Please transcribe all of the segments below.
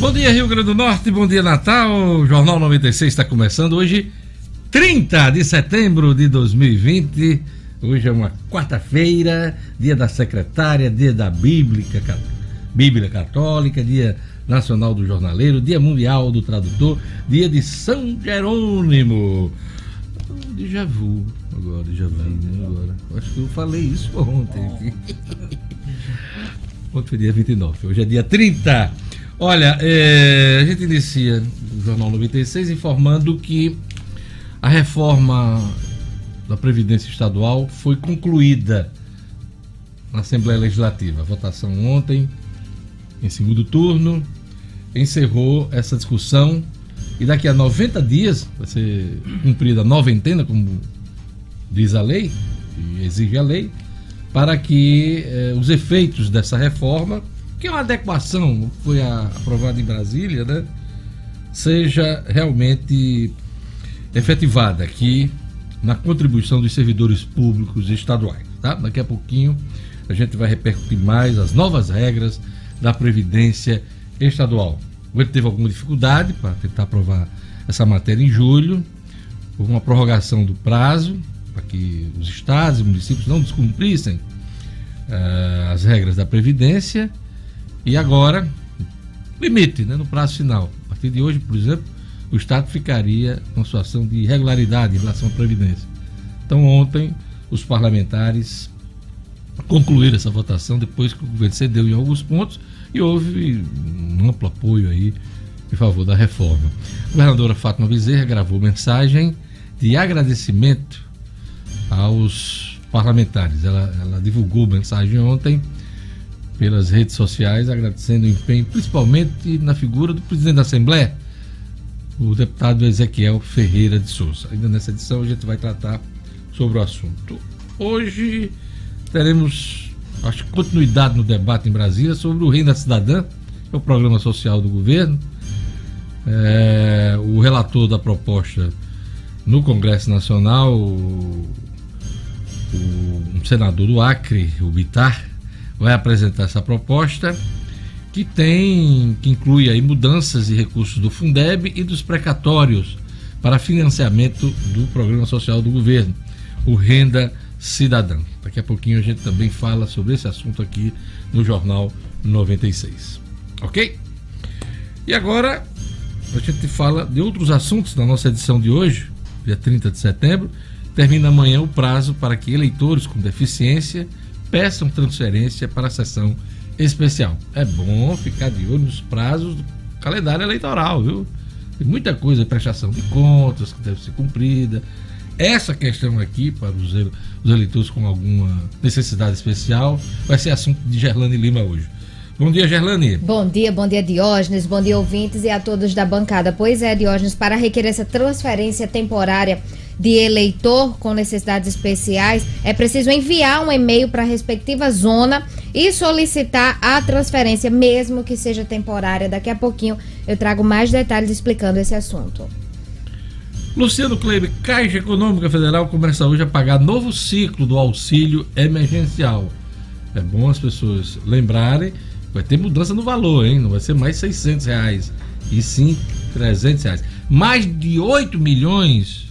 Bom dia, Rio Grande do Norte, bom dia, Natal. O Jornal 96 está começando hoje, 30 de setembro de 2020. Hoje é uma quarta-feira, dia da secretária, dia da Bíblia, Bíblia Católica, dia nacional do jornaleiro, dia mundial do tradutor, dia de São Jerônimo. Déjà vu, agora, já vu, né? Agora. Acho que eu falei isso ontem. Ontem foi dia 29, hoje é dia 30. Olha, é, a gente inicia o Jornal 96 informando que a reforma da Previdência Estadual foi concluída na Assembleia Legislativa. A votação ontem, em segundo turno, encerrou essa discussão e daqui a 90 dias vai ser cumprida a noventena, como diz a lei, e exige a lei, para que eh, os efeitos dessa reforma que é uma adequação foi aprovada em Brasília, né, seja realmente efetivada aqui na contribuição dos servidores públicos estaduais. Tá? Daqui a pouquinho a gente vai repercutir mais as novas regras da Previdência Estadual. O ele teve alguma dificuldade para tentar aprovar essa matéria em julho, houve uma prorrogação do prazo para que os estados e municípios não descumprissem uh, as regras da Previdência e agora, limite né, no prazo final. A partir de hoje, por exemplo, o Estado ficaria numa situação de irregularidade em relação à Previdência. Então, ontem, os parlamentares concluíram essa votação depois que o governo cedeu em alguns pontos e houve um amplo apoio aí em favor da reforma. A governadora Fátima Bezerra gravou mensagem de agradecimento aos parlamentares. Ela, ela divulgou mensagem ontem pelas redes sociais, agradecendo o empenho, principalmente na figura do presidente da Assembleia, o deputado Ezequiel Ferreira de Souza. Ainda nessa edição a gente vai tratar sobre o assunto. Hoje teremos, acho continuidade no debate em Brasília sobre o Reino da Cidadã, que é o programa social do governo. É, o relator da proposta no Congresso Nacional, o, o um senador do Acre, o Bitar, vai apresentar essa proposta que tem que inclui aí mudanças e recursos do Fundeb e dos precatórios para financiamento do programa social do governo, o Renda Cidadã. Daqui a pouquinho a gente também fala sobre esse assunto aqui no Jornal 96. OK? E agora a gente fala de outros assuntos na nossa edição de hoje, dia 30 de setembro. Termina amanhã o prazo para que eleitores com deficiência peçam transferência para a sessão especial. É bom ficar de olho nos prazos do calendário eleitoral, viu? Tem muita coisa, prestação de contas que deve ser cumprida. Essa questão aqui, para os, os eleitores com alguma necessidade especial, vai ser assunto de Gerlane Lima hoje. Bom dia, Gerlane. Bom dia, bom dia, Diógenes, bom dia, ouvintes e a todos da bancada. Pois é, Diógenes, para requerer essa transferência temporária de eleitor com necessidades especiais, é preciso enviar um e-mail para a respectiva zona e solicitar a transferência, mesmo que seja temporária. Daqui a pouquinho eu trago mais detalhes explicando esse assunto. Luciano Kleber, Caixa Econômica Federal começa hoje a pagar novo ciclo do auxílio emergencial. É bom as pessoas lembrarem, vai ter mudança no valor, hein? Não vai ser mais 600 reais, e sim 300 reais. Mais de 8 milhões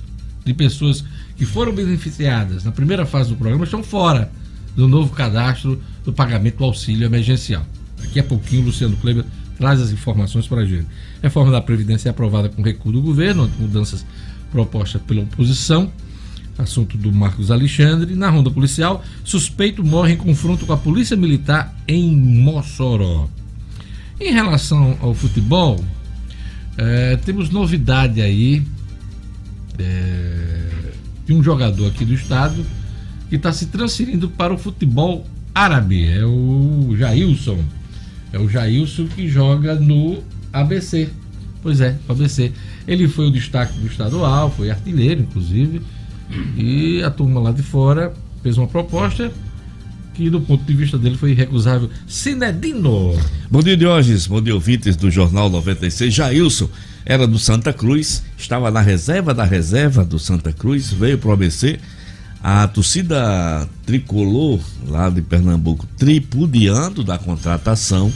de pessoas que foram beneficiadas na primeira fase do programa estão fora do novo cadastro do pagamento do auxílio emergencial. Daqui a pouquinho Luciano Kleber traz as informações para a gente. Reforma da Previdência é aprovada com recuo do governo, mudanças propostas pela oposição. Assunto do Marcos Alexandre. Na ronda policial, suspeito morre em confronto com a Polícia Militar em Mossoró. Em relação ao futebol, é, temos novidade aí é, de um jogador aqui do estado que está se transferindo para o futebol árabe. É o Jailson. É o Jailson que joga no ABC. Pois é, o ABC. Ele foi o destaque do estadual, foi artilheiro, inclusive. E a turma lá de fora fez uma proposta que, do ponto de vista dele, foi irrecusável. Cinedino. Bom dia, Diógenes. Bom dia, ouvintes do Jornal 96. Jailson era do Santa Cruz, estava na reserva da reserva do Santa Cruz, veio para o ABC. A torcida tricolor lá de Pernambuco tripudiando da contratação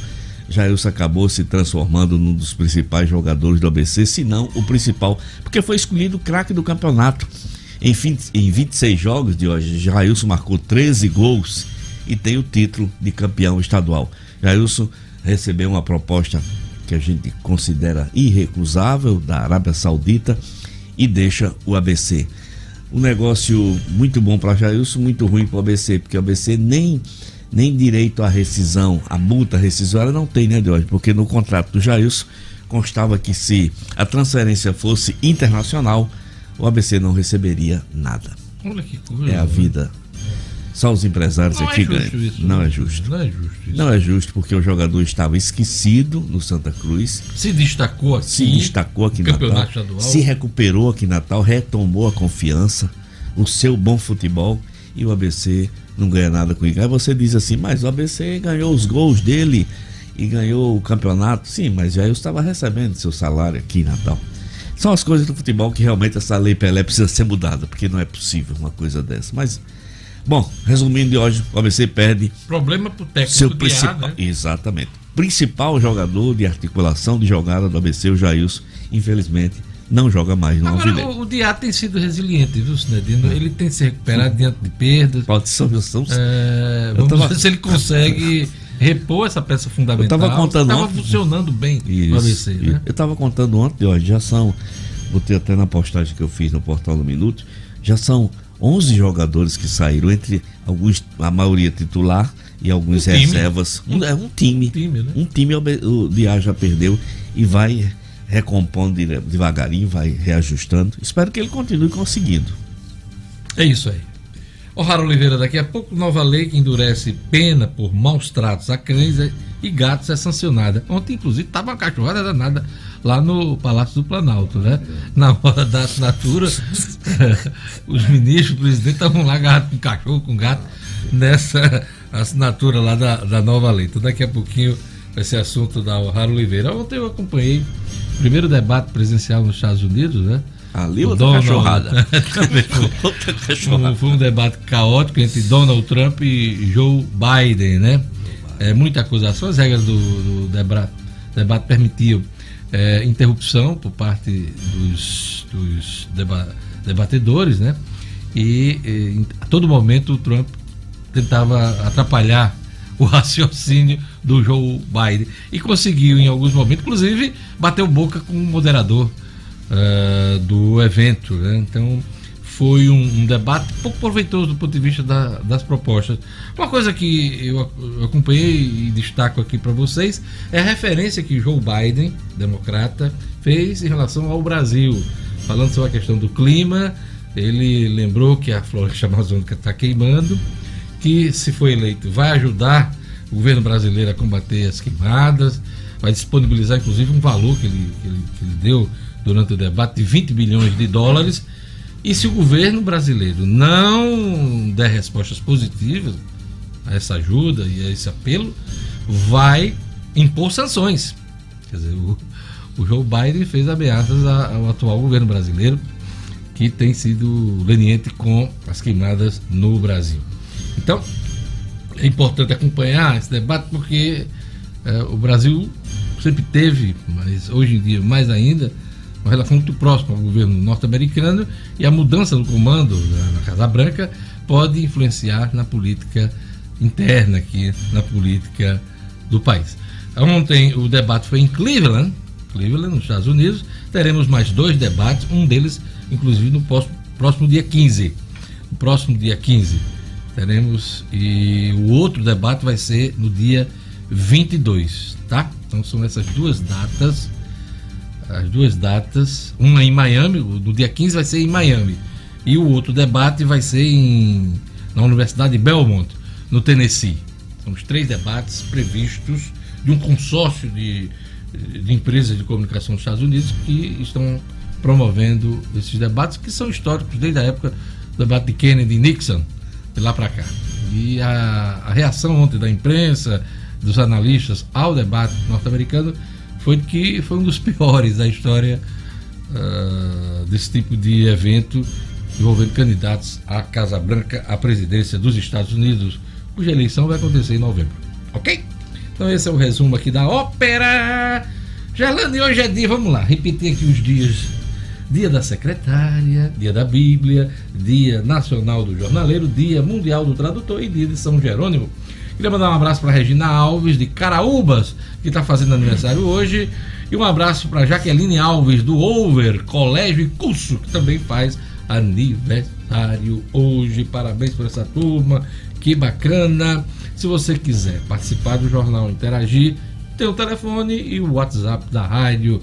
Jailson acabou se transformando num dos principais jogadores do ABC, se não o principal, porque foi escolhido o craque do campeonato. Em, 20, em 26 jogos de hoje, Jailson marcou 13 gols e tem o título de campeão estadual. Jailson recebeu uma proposta que a gente considera irrecusável da Arábia Saudita e deixa o ABC. Um negócio muito bom para Jailson, muito ruim para o ABC, porque o ABC nem nem direito à rescisão, a multa rescisória não tem, né, Deus? Porque no contrato do Jailson constava que se a transferência fosse internacional, o ABC não receberia nada. Olha que coisa. É a vida. Só os empresários não aqui é ganham. Isso, não, é justo. Não é justo. Isso. Não é justo porque o jogador estava esquecido no Santa Cruz. Se destacou aqui. Se destacou aqui em Natal. Estadual. Se recuperou aqui em Natal, retomou a confiança, o seu bom futebol e o ABC não ganha nada com isso. Aí você diz assim, mas o ABC ganhou os gols dele e ganhou o campeonato. Sim, mas já eu estava recebendo seu salário aqui em Natal. São as coisas do futebol que realmente essa lei Pelé precisa ser mudada, porque não é possível uma coisa dessa. Mas, bom, resumindo de hoje, o ABC perde. Problema pro técnico seu principal. né? Exatamente. Principal jogador de articulação de jogada do ABC, o Jailson, infelizmente, não joga mais no Agora. O, o Diá tem sido resiliente, viu, Sinedino? Ele tem se recuperado diante de perdas. Pode ser, são, é, vamos tava... ver se ele consegue repor essa peça fundamental. Eu estava contando Estava funcionando bem isso, no ABC, isso. né? Eu estava contando ontem, ó, já são, botei até na postagem que eu fiz no Portal do Minuto, já são 11 jogadores que saíram, entre alguns, a maioria titular e alguns um reservas. Um, é um time. Um time, né? Um time o Diá já perdeu e vai recompondo devagarinho, vai reajustando. Espero que ele continue conseguindo. É isso aí. O Raro Oliveira, daqui a pouco, nova lei que endurece pena por maus tratos a cães e gatos é sancionada. Ontem, inclusive, estava uma cachorrada danada lá no Palácio do Planalto, né? Na hora da assinatura, os ministros, o presidente estavam lá agarrados com cachorro, com gato, nessa assinatura lá da, da nova lei. Então, daqui a pouquinho vai ser assunto da Raro Oliveira. Ontem eu acompanhei primeiro debate presidencial nos Estados Unidos, né? Ali outra Donald... cachorrada. outra cachorrada. Foi um debate caótico entre Donald Trump e Joe Biden, né? É, muita acusação, as regras do, do debate, debate permitiam é, interrupção por parte dos, dos deba debatedores, né? E, e a todo momento o Trump tentava atrapalhar o raciocínio do Joe Biden e conseguiu em alguns momentos, inclusive, bateu boca com o moderador uh, do evento. Né? Então foi um, um, debate pouco proveitoso do ponto de vista da, das propostas. Uma coisa que eu, acompanhei e destaco aqui para vocês é a referência que Joe Biden, democrata, fez em relação ao Brasil, falando sobre a questão do clima. Ele lembrou que a floresta amazônica está queimando que, se for eleito, vai ajudar o governo brasileiro a combater as queimadas, vai disponibilizar, inclusive, um valor que ele, que ele, que ele deu durante o debate de 20 bilhões de dólares. E se o governo brasileiro não der respostas positivas a essa ajuda e a esse apelo, vai impor sanções. Quer dizer, o, o Joe Biden fez ameaças ao atual governo brasileiro, que tem sido leniente com as queimadas no Brasil. Então, é importante acompanhar esse debate porque é, o Brasil sempre teve, mas hoje em dia mais ainda, uma relação muito próxima ao governo norte-americano e a mudança do comando na, Casa Branca pode influenciar na política interna aqui, na política do país. Ontem o debate foi em Cleveland, Cleveland, nos Estados Unidos. Teremos mais dois debates, um deles, inclusive, no próximo, próximo dia 15. No próximo dia 15 teremos e o outro debate vai ser no dia 22, tá? Então são essas duas datas, as duas datas, uma em Miami, no dia 15 vai ser em Miami, e o outro debate vai ser em, na Universidade de Belmont, no Tennessee. São os três debates previstos de um consórcio de, de empresas de comunicação dos Estados Unidos que estão promovendo esses debates que são históricos desde a época do debate de Kennedy e Nixon de lá para cá. E a, a, reação ontem da imprensa, dos analistas ao debate norte-americano foi que foi um dos piores da história uh, desse tipo de evento envolvendo candidatos à Casa Branca, à presidência dos Estados Unidos, cuja eleição vai acontecer em novembro. Ok? Então esse é o resumo aqui da ópera. Gelane, hoje é dia, vamos lá, repetir aqui os dias. Dia da Secretária, Dia da Bíblia, Dia Nacional do Jornaleiro, Dia Mundial do Tradutor e Dia de São Jerônimo. Queria mandar um abraço para Regina Alves, de Caraúbas, que está fazendo aniversário hoje. E um abraço para Jaqueline Alves, do Over Colégio e Curso, que também faz aniversário hoje. Parabéns por essa turma, que bacana. Se você quiser participar do jornal, interagir, tem o telefone e o WhatsApp da rádio.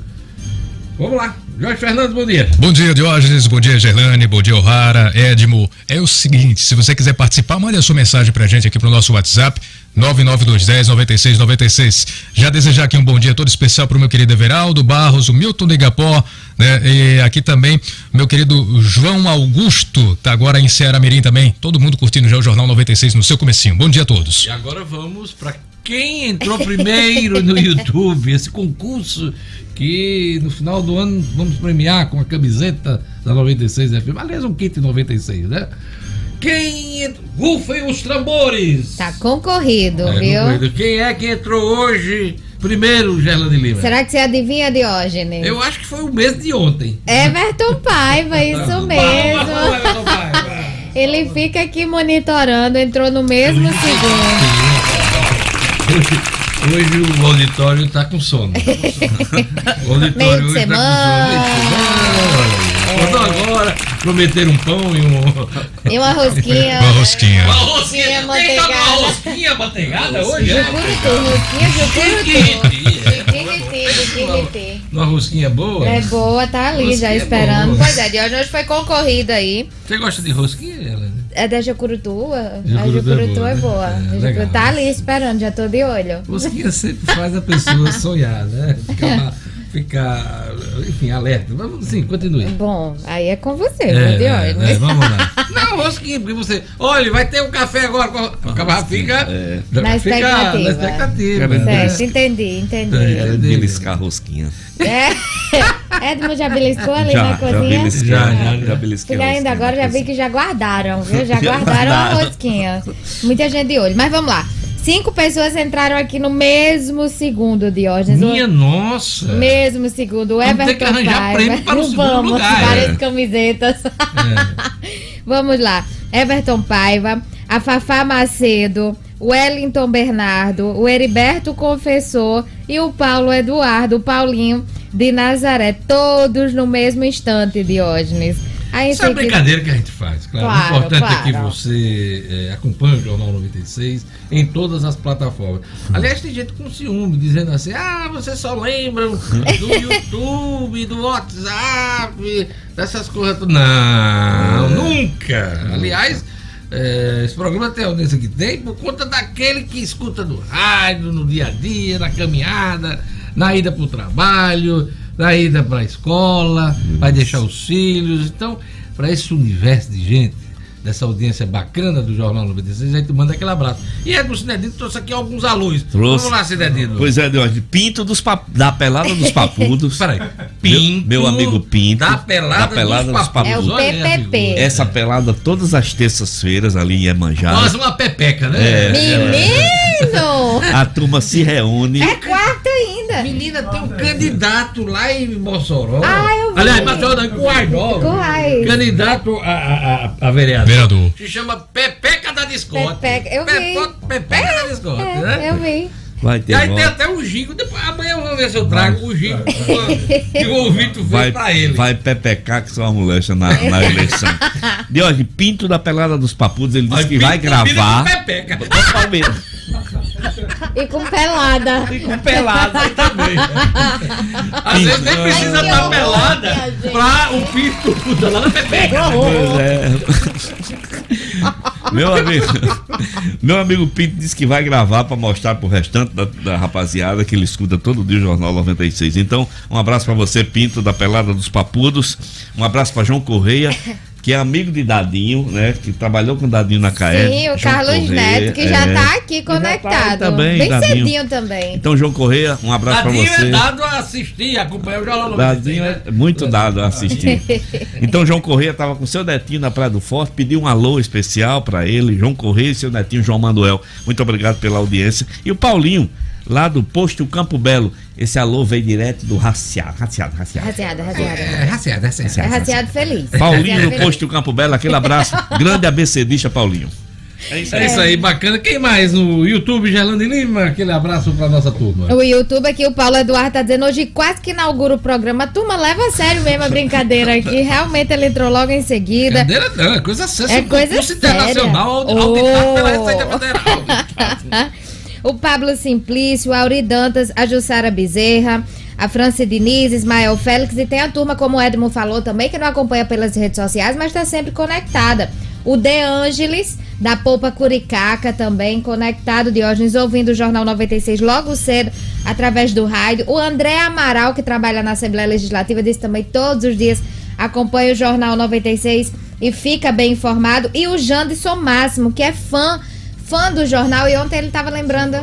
Vamos lá, Jorge Fernandes, bom dia. Bom dia, Diógenes, bom dia, Gerlane, bom dia, O'Hara, Edmo. É o seguinte, se você quiser participar, mande a sua mensagem pra gente aqui pro nosso WhatsApp, 99210-9696. Já desejar aqui um bom dia todo especial pro meu querido Everaldo Barros, o Milton de Igapó, né? E aqui também, meu querido João Augusto, tá agora em Ceará Mirim também. Todo mundo curtindo já o Jornal 96 no seu comecinho. Bom dia a todos. E agora vamos para quem entrou primeiro no YouTube, esse concurso que no final do ano vamos premiar com a camiseta da 96 FM. Aliás, um kit 96, né? Quem? Rufem os tambores! Tá concorrido, É, viu? concorrido. Quem é que entrou hoje primeiro, Gerla de Lima? Será que você adivinha, Diógenes? Eu acho que foi o mês de ontem. Everton Paiva, isso mesmo. Ele fica aqui monitorando, entrou no mesmo segundo. Hoje, hoje o auditório está com sono. O auditório Meio de hoje tá semana. com sono. Acordou agora, prometeram um pão e um. E uma rosquinha. Uma rosquinha. Uma rosquinha, Rosquinha tem que dar uma manteigada. rosquinha manteigada hoje? é? Jucurutu, rosquinha Jucurutu. Jiquiriti, jiquiriti. Uma rosquinha boa? É boa, tá ali já Rosquinha esperando. boa. Pois é, de hoje hoje foi concorrido aí. Você gosta de rosquinha? É da Jucurutu? A Jucurutu é boa, é né? boa. É, A Jucurutu tá ali esperando, já tô de olho. Rosquinha sempre faz a pessoa sonhar, né? Ficar, ficar enfim, alerta. Vamos, sim, continue. Bom, aí é com você, É, de é, olho. é, vamos lá. Não, rosquinha, porque você. Olha, vai ter um café agora. com- camarada fica. É. Na fica expectativa. Na expectativa. Né? Certo, entendi, entendi. É. Beliscar a rosquinha. É, Edmo já beliscou ali já, na já cozinha? Já, Já, já, já. belisquei. A ainda agora já vi cozinha. que já guardaram, viu? Já Já guardaram a rosquinha. Muita gente de olho. Mas vamos lá. Cinco pessoas entraram aqui no mesmo segundo, Diógenes. Minha nossa. O mesmo segundo. O Everton que arranjar Paiva. prêmio para o segundo Vamos, lugar, várias é. camisetas. É. Vamos lá. Everton Paiva, a Fafá Macedo, o Wellington Bernardo, o Heriberto Confessor e o Paulo Eduardo, o Paulinho de Nazaré. Todos no mesmo instante, Diógenes. Aí Isso é uma sei que- brincadeira que a gente faz, claro. Claro, o importante é que claro. você é, acompanhe o Jornal 96 em todas as plataformas. Aliás, tem gente com ciúme, dizendo assim: ah, vocês só lembram do YouTube, do WhatsApp, dessas coisas. todas." Não, nunca. Aliás. é, esse programa tem a audiência que tem por conta daquele que escuta no rádio, no dia a dia, na caminhada, na ida para o trabalho, na ida para a escola, vai deixar os filhos. Então, para esse universo de gente, dessa audiência bacana do Jornal 96, a gente manda aquele abraço. E Edmo Cinedino trouxe aqui alguns alôs. Trouxe. Vamos lá, Cinedino. Pois é, Deus, Pinto dos pap... da pelada dos papudos. Peraí. Pinto. meu amigo Pinto, Da pelada, da pelada dos dos papudos. É o PPP. Essa pelada todas as terças-feiras ali em Emanjá. Quase uma pepeca, né? É. Menino! A turma se reúne. É quarto ainda. Menina, tem um candidato lá em Mossoró. Ah, eu vi. Aliás, Mossoró em Coaidó. Coais. Candidato a, a, a, a vereador. Vereador. Se chama Pepeca da Discord. Pepeca, eu vi. Pepeca da Discord, né? É, eu vi. Vai E ter aí tem até o Gigo. Depois, amanhã eu vou ver se eu trago o Gigo que o fez Vai, pra ele. vai pepecar que são a moléstia na, na eleição. De hoje, Pinto da pelada dos papudos, ele disse que vai gravar. com Pepeca. E com pelada. Com pelada Também. Às vezes nem precisa estar horror, pelada pra o Pinto na Pepeca. Pois é. Meu amigo, meu amigo Pinto disse que vai gravar para mostrar pro restante da, da rapaziada que ele escuta todo dia o Jornal 96. Então, um abraço para você, Pinto, da Pelada dos Papudos. Um abraço para João Correia, que é amigo de Dadinho, né? Que trabalhou com Dadinho na CAE. Sim, o João Carlos Correia, Neto, que já é. tá aqui tá conectado. também, Bem Dadinho. cedinho também. Então, João Correia, um abraço para Dadinho você. é dado a assistir, acompanhar o Jornal 96. Dadinho né? é muito dado a assistir. Então João Correia estava com seu netinho na Praia do Forte, pediu um alô especial para ele, João Correia e seu netinho João Manuel. Muito obrigado pela audiência. E o Paulinho, lá do posto Campo Belo. Esse alô veio direto do raciado, raciado, raciado. Raciado, raciado. É, raciado, é raciado. É raciado feliz. Paulinho feliz. posto Campo Belo, aquele abraço. Grande ABCdista, Paulinho. É isso aí, bacana. Quem mais no YouTube, Gerlane Lima? Aquele abraço pra nossa turma. O YouTube aqui, o Paulo Eduardo tá dizendo hoje quase que inaugura o programa. Turma, leva a sério mesmo a brincadeira aqui. Realmente ele entrou logo em seguida. Cadeira não, é coisa séria. É coisa séria. internacional Oh. o Pablo Simplício, a Auri Dantas, a Jussara Bezerra, a Franci Diniz, Ismael Félix e tem a turma, como o Edmo falou também, que não acompanha pelas redes sociais, mas está sempre conectada. O De Ângeles, da Polpa Curicaca, também conectado, Diógenes, ouvindo o Jornal 96 logo cedo, através do rádio. O André Amaral, que trabalha na Assembleia Legislativa, disse também todos os dias acompanha o Jornal 96 e fica bem informado. E o Janderson Máximo, que é fã fã do jornal e ontem ele estava lembrando.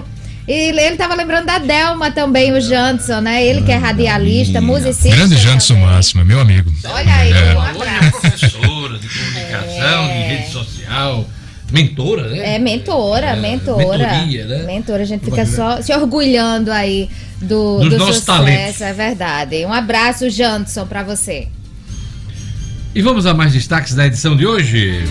E ele estava lembrando da Delma também, o Janderson, né? Ele que é radialista, musicista. Grande também. Máximo, meu amigo. Olha aí, É. um Hoje é abraço. professora de comunicação, de rede social, mentora, né? É mentora, É, mentora. mentoria, né? Mentora, a gente fica só se orgulhando aí do, Dos do nossos sucesso, talentos. é verdade. Um abraço, Janderson, pra você. E vamos a mais destaques da edição de hoje.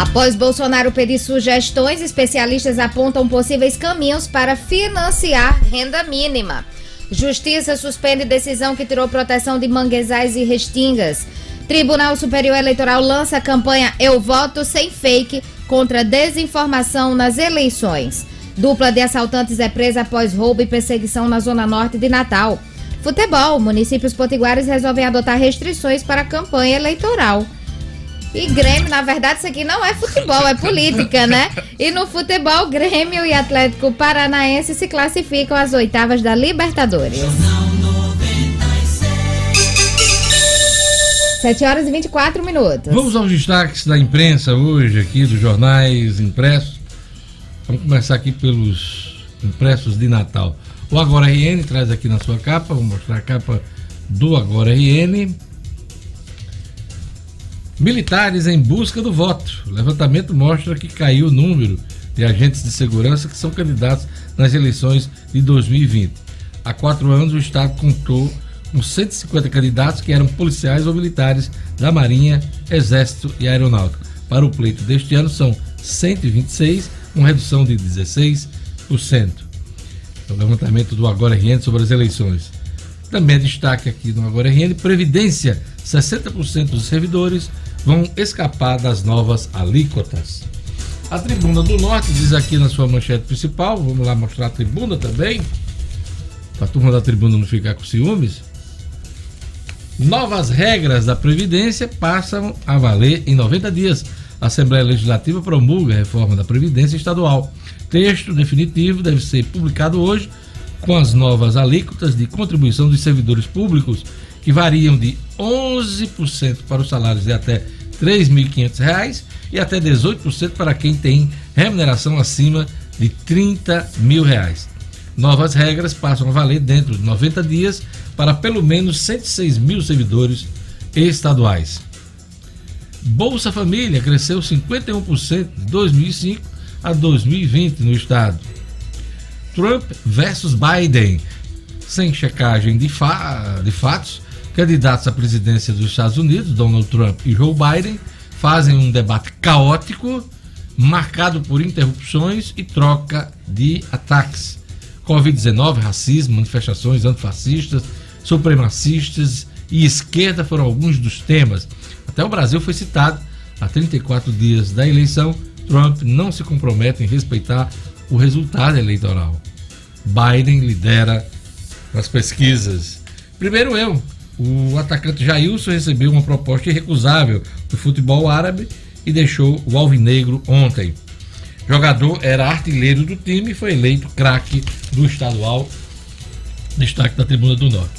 Após Bolsonaro pedir sugestões, especialistas apontam possíveis caminhos para financiar renda mínima. Justiça suspende decisão que tirou proteção de manguezais e restingas. Tribunal Superior Eleitoral lança a campanha Eu Voto Sem Fake contra desinformação nas eleições. Dupla de assaltantes é presa após roubo e perseguição na zona norte de Natal. Futebol. Municípios potiguares resolvem adotar restrições para a campanha eleitoral. E Grêmio, na verdade, isso aqui não é futebol, é política, né? E no futebol, Grêmio e Atlético Paranaense se classificam às oitavas da Libertadores. 7 horas e 24 minutos. Vamos aos destaques da imprensa hoje, aqui dos jornais impressos. Vamos começar aqui pelos impressos de Natal. O Agora RN traz aqui na sua capa, vou mostrar a capa do Agora RN. Militares em busca do voto. O levantamento mostra que caiu o número de agentes de segurança que são candidatos nas eleições de 2020. Há quatro anos, o Estado contou com 150 candidatos que eram policiais ou militares da Marinha, Exército e Aeronáutica. Para o pleito deste ano, são 126, uma redução de 16%. É o levantamento do Agora RN sobre as eleições. Também destaque aqui no Agora RN, Previdência, 60% dos servidores vão escapar das novas alíquotas. A Tribuna do Norte diz aqui na sua manchete principal, vamos lá mostrar a tribuna também, para a turma da tribuna não ficar com ciúmes. Novas regras da Previdência passam a valer em 90 dias. A Assembleia Legislativa promulga a reforma da Previdência Estadual. Texto definitivo deve ser publicado hoje com as novas alíquotas de contribuição dos servidores públicos, que variam de 11% para os salários de até R$ 3.500 e até 18% para quem tem remuneração acima de 30 mil reais. Novas regras passam a valer dentro de 90 dias para pelo menos 106 mil servidores estaduais. Bolsa Família cresceu 51% de 2005 a 2020 no estado. Trump versus Biden. Sem checagem de, fa de fatos, candidatos à presidência dos Estados Unidos, Donald Trump e Joe Biden, fazem um debate caótico, marcado por interrupções e troca de ataques. Covid-19, racismo, manifestações antifascistas, supremacistas e esquerda foram alguns dos temas. Até o Brasil foi citado. Há 34 dias da eleição, Trump não se compromete em respeitar o resultado eleitoral. Biden lidera as pesquisas. Primeiro eu, o atacante Jailson recebeu uma proposta irrecusável do futebol árabe e deixou o Alvinegro ontem. O jogador era artilheiro do time e foi eleito craque do estadual. Destaque da Tribuna do Norte.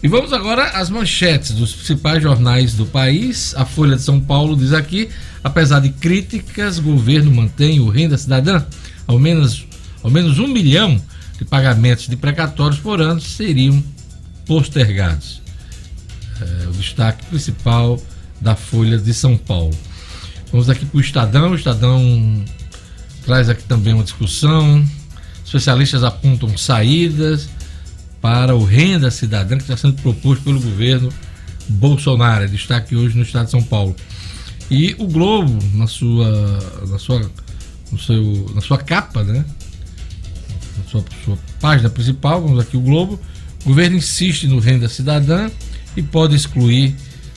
E vamos agora às manchetes dos principais jornais do país. A Folha de São Paulo diz aqui: apesar de críticas, governo mantém o renda cidadã. Ao menos, ao menos um milhão de pagamentos de precatórios por ano seriam postergados. É o destaque principal da Folha de São Paulo. Vamos aqui para o Estadão. O Estadão traz aqui também uma discussão. Especialistas apontam saídas para o renda cidadã que está sendo proposto pelo governo Bolsonaro. É destaque hoje no estado de São Paulo. E o Globo, na sua, na sua, no seu, na sua capa, né? Na sua, sua página principal, vamos aqui o Globo. O governo insiste no renda cidadã e pode excluir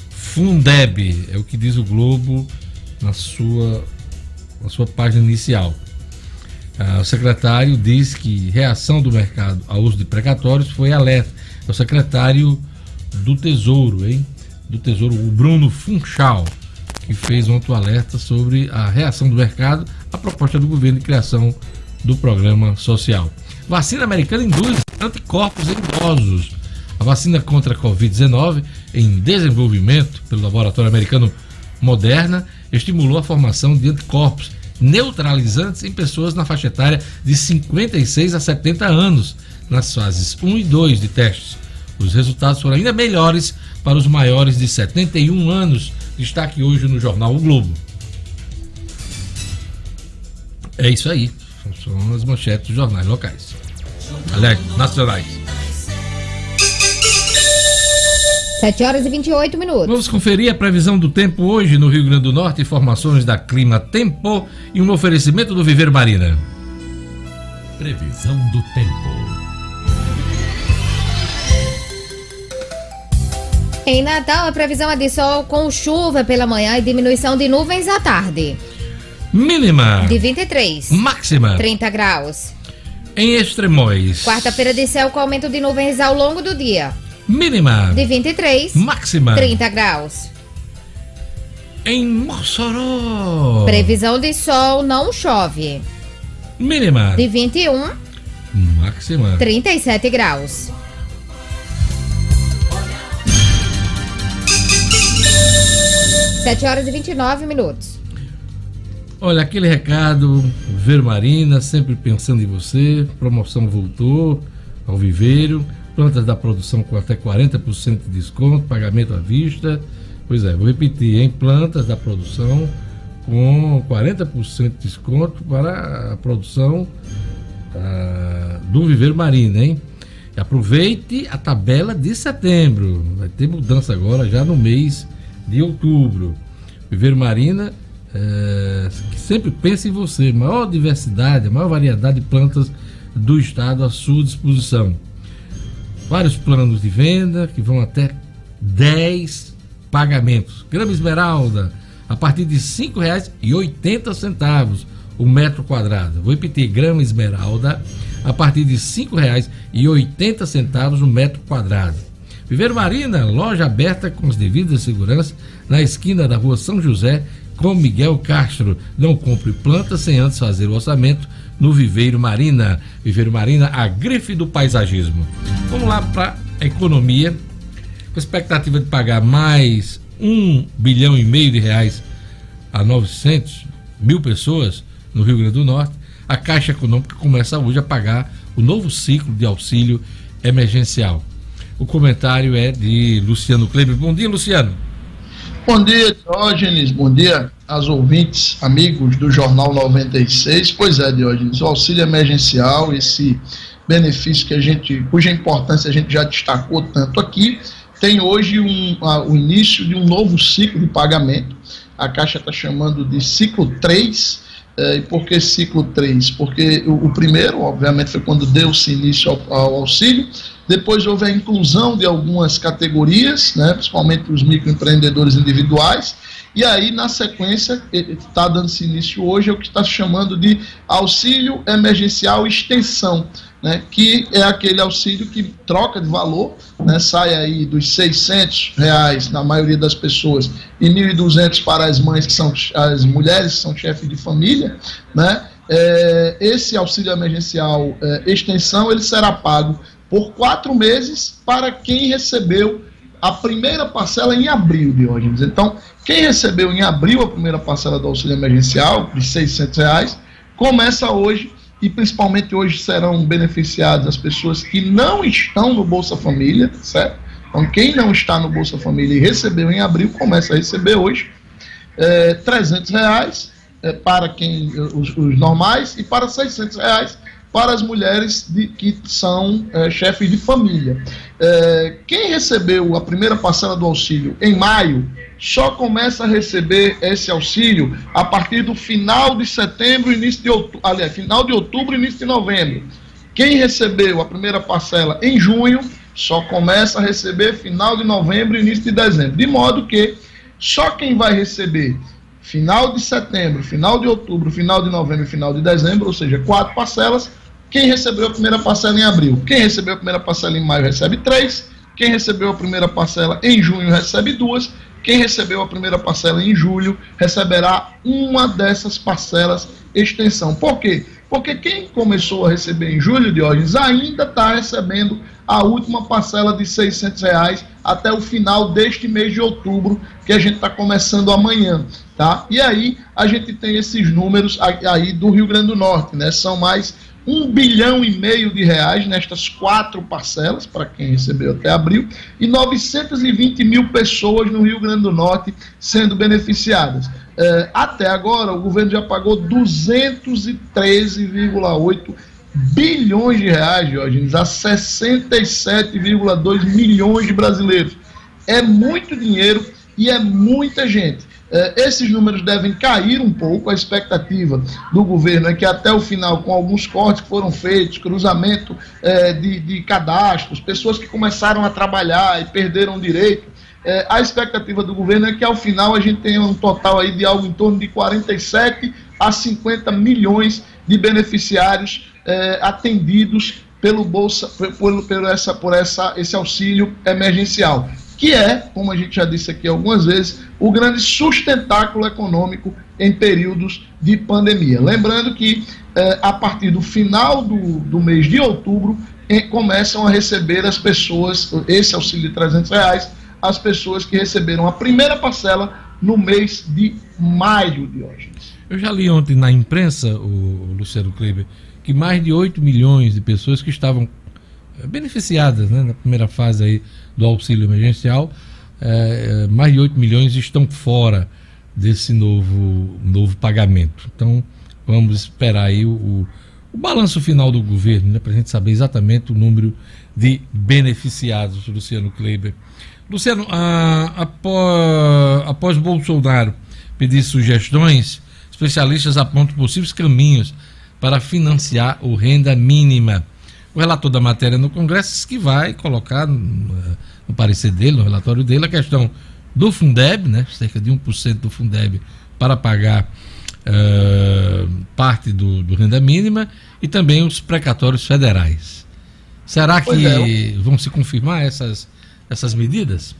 Fundeb, é o que diz o Globo na sua, na sua página inicial. Ah, o secretário diz que reação do mercado ao uso de precatórios foi alerta. É o secretário do Tesouro, hein? Do Tesouro, o Bruno Funchal, que fez ontem o alerta sobre a reação do mercado à proposta do governo de criação do programa social. Vacina americana induz anticorpos em idosos. A vacina contra a Covid-19, em desenvolvimento pelo laboratório americano Moderna, estimulou a formação de anticorpos neutralizantes em pessoas na faixa etária de 56 a 70 anos, nas fases 1 e 2 de testes. Os resultados foram ainda melhores para os maiores de 71 anos. Destaque hoje no jornal O Globo. É isso aí. São as manchetes dos jornais locais. Aliás, nacionais. 7 horas e 28 minutos. Vamos conferir a previsão do tempo hoje no Rio Grande do Norte, informações da Clima Tempo e um oferecimento do Viver Marina. Previsão do tempo. Em Natal, a previsão é de sol com chuva pela manhã e diminuição de nuvens à tarde. Mínima. De 23. Máxima. 30 graus. Em Extremóis. Quarta-feira de céu com aumento de nuvens ao longo do dia. Mínima. De 23. Máxima. 30 graus. Em Mossoró. Previsão de sol, não chove. Mínima. De 21. Máxima. 37 graus. Sete horas e 29 minutos. Olha, aquele recado, Vermarina, sempre pensando em você. Promoção voltou ao viveiro. Plantas da produção com até 40% de desconto, pagamento à vista. Pois é, vou repetir, em plantas da produção com 40% de desconto para a produção ah, do Viveiro Marina, hein? E aproveite a tabela de setembro. Vai ter mudança agora já no mês de outubro. Viveiro Marina, é, que sempre pensa em você. Maior diversidade, maior variedade de plantas do estado à sua disposição. Vários planos de venda que vão até 10 pagamentos. Grama esmeralda, a partir de R$ 5,80 o metro quadrado. Vou repetir, grama esmeralda, a partir de R$ 5,80 o metro quadrado. Viveiro Marina, loja aberta com as devidas seguranças, na esquina da rua São José, com Miguel Castro. Não compre plantas sem antes fazer o orçamento no Viveiro Marina. Viveiro Marina, a grife do paisagismo. Vamos lá para a economia. Com expectativa de pagar mais um bilhão e meio de reais a 900 mil pessoas no Rio Grande do Norte, a Caixa Econômica começa hoje a pagar o novo ciclo de auxílio emergencial. O comentário é de Luciano Kleber. Bom dia, Luciano. Bom dia, Diógenes. Bom dia aos ouvintes, amigos do Jornal 96. Pois é, Diógenes, o auxílio emergencial, esse benefício que a gente, cuja importância a gente já destacou tanto aqui, tem hoje um, o início de um novo ciclo de pagamento. A Caixa está chamando de ciclo 3. É, e por que ciclo 3? Porque o, o, primeiro, obviamente, foi quando deu-se início ao, ao, auxílio, depois houve a inclusão de algumas categorias, né, principalmente os microempreendedores individuais, e aí, na sequência, está dando-se início hoje é o que está chamando de auxílio emergencial extensão, né, que é aquele auxílio que troca de valor, né, sai aí dos 600 reais na maioria das pessoas e 1.200 para as mães que são as mulheres que são chefes de família, né, é, esse auxílio emergencial é, extensão ele será pago por quatro meses para quem recebeu a primeira parcela em abril, de hoje. Então, quem recebeu em abril a primeira parcela do auxílio emergencial, de 600 reais, começa hoje e principalmente hoje serão beneficiadas as pessoas que não estão no Bolsa Família, certo? Então, quem não está no Bolsa Família e recebeu em abril, começa a receber hoje é, 300 reais é, para quem os, os, normais e para 600 reais para as mulheres de, que são é, chefes de família. É, quem recebeu a primeira parcela do auxílio em maio só começa a receber esse auxílio a partir do final de setembro, início de outubro, aliás, final de outubro, início de novembro. Quem recebeu a primeira parcela em junho só começa a receber final de novembro, início de dezembro. De modo que só quem vai receber final de setembro, final de outubro, final de novembro e final de dezembro, ou seja, quatro parcelas. Quem recebeu a primeira parcela em abril? Quem recebeu a primeira parcela em maio recebe três. Quem recebeu a primeira parcela em junho recebe duas. Quem recebeu a primeira parcela em julho receberá uma dessas parcelas extensão. Por quê? Porque quem começou a receber em julho, Diógenes, ainda está recebendo a última parcela de 600 reais até o final deste mês de outubro, que a gente está começando amanhã, tá? E aí a gente tem esses números aí do Rio Grande do Norte, né? São mais um bilhão e meio de reais nestas quatro parcelas, para quem recebeu até abril, e 920 mil pessoas no Rio Grande do Norte sendo beneficiadas. É, até agora, o governo já pagou 213,8 bilhões de reais, Diógenes, a 67,2 milhões de brasileiros. É muito dinheiro e é muita gente. É, esses números devem cair um pouco. A expectativa do governo é que até o final, com alguns cortes que foram feitos, cruzamento é, de, de cadastros, pessoas que começaram a trabalhar e perderam direito, é, a expectativa do governo é que ao final a gente tenha um total aí de algo em torno de 47 a 50 milhões de beneficiários é, atendidos pelo bolsa por, por, essa, por essa, esse auxílio emergencial, que é, como a gente já disse aqui algumas vezes, o grande sustentáculo econômico em períodos de pandemia. Lembrando que é, a partir do final do, do mês de outubro começam a receber as pessoas esse auxílio de 300 reais as pessoas que receberam a primeira parcela no mês de maio, de hoje. Eu já li ontem na imprensa, o Luciano Kleber, que mais de 8 milhões de pessoas que estavam eh, beneficiadas né, na primeira fase aí do auxílio emergencial, é, mais de 8 milhões estão fora desse novo, novo pagamento. Então, vamos esperar aí o, o, o balanço final do governo, né, para a gente saber exatamente o número de beneficiados, Luciano Kleber. Luciano, após, após Bolsonaro pedir sugestões, especialistas apontam possíveis caminhos para financiar o renda mínima. O relator da matéria no Congresso que vai colocar no, no parecer dele, no relatório dele, a questão do Fundeb, né, cerca de 1% do Fundeb para pagar uh, parte do, do, renda mínima e também os precatórios federais. Será que é. vão se confirmar essas essas medidas?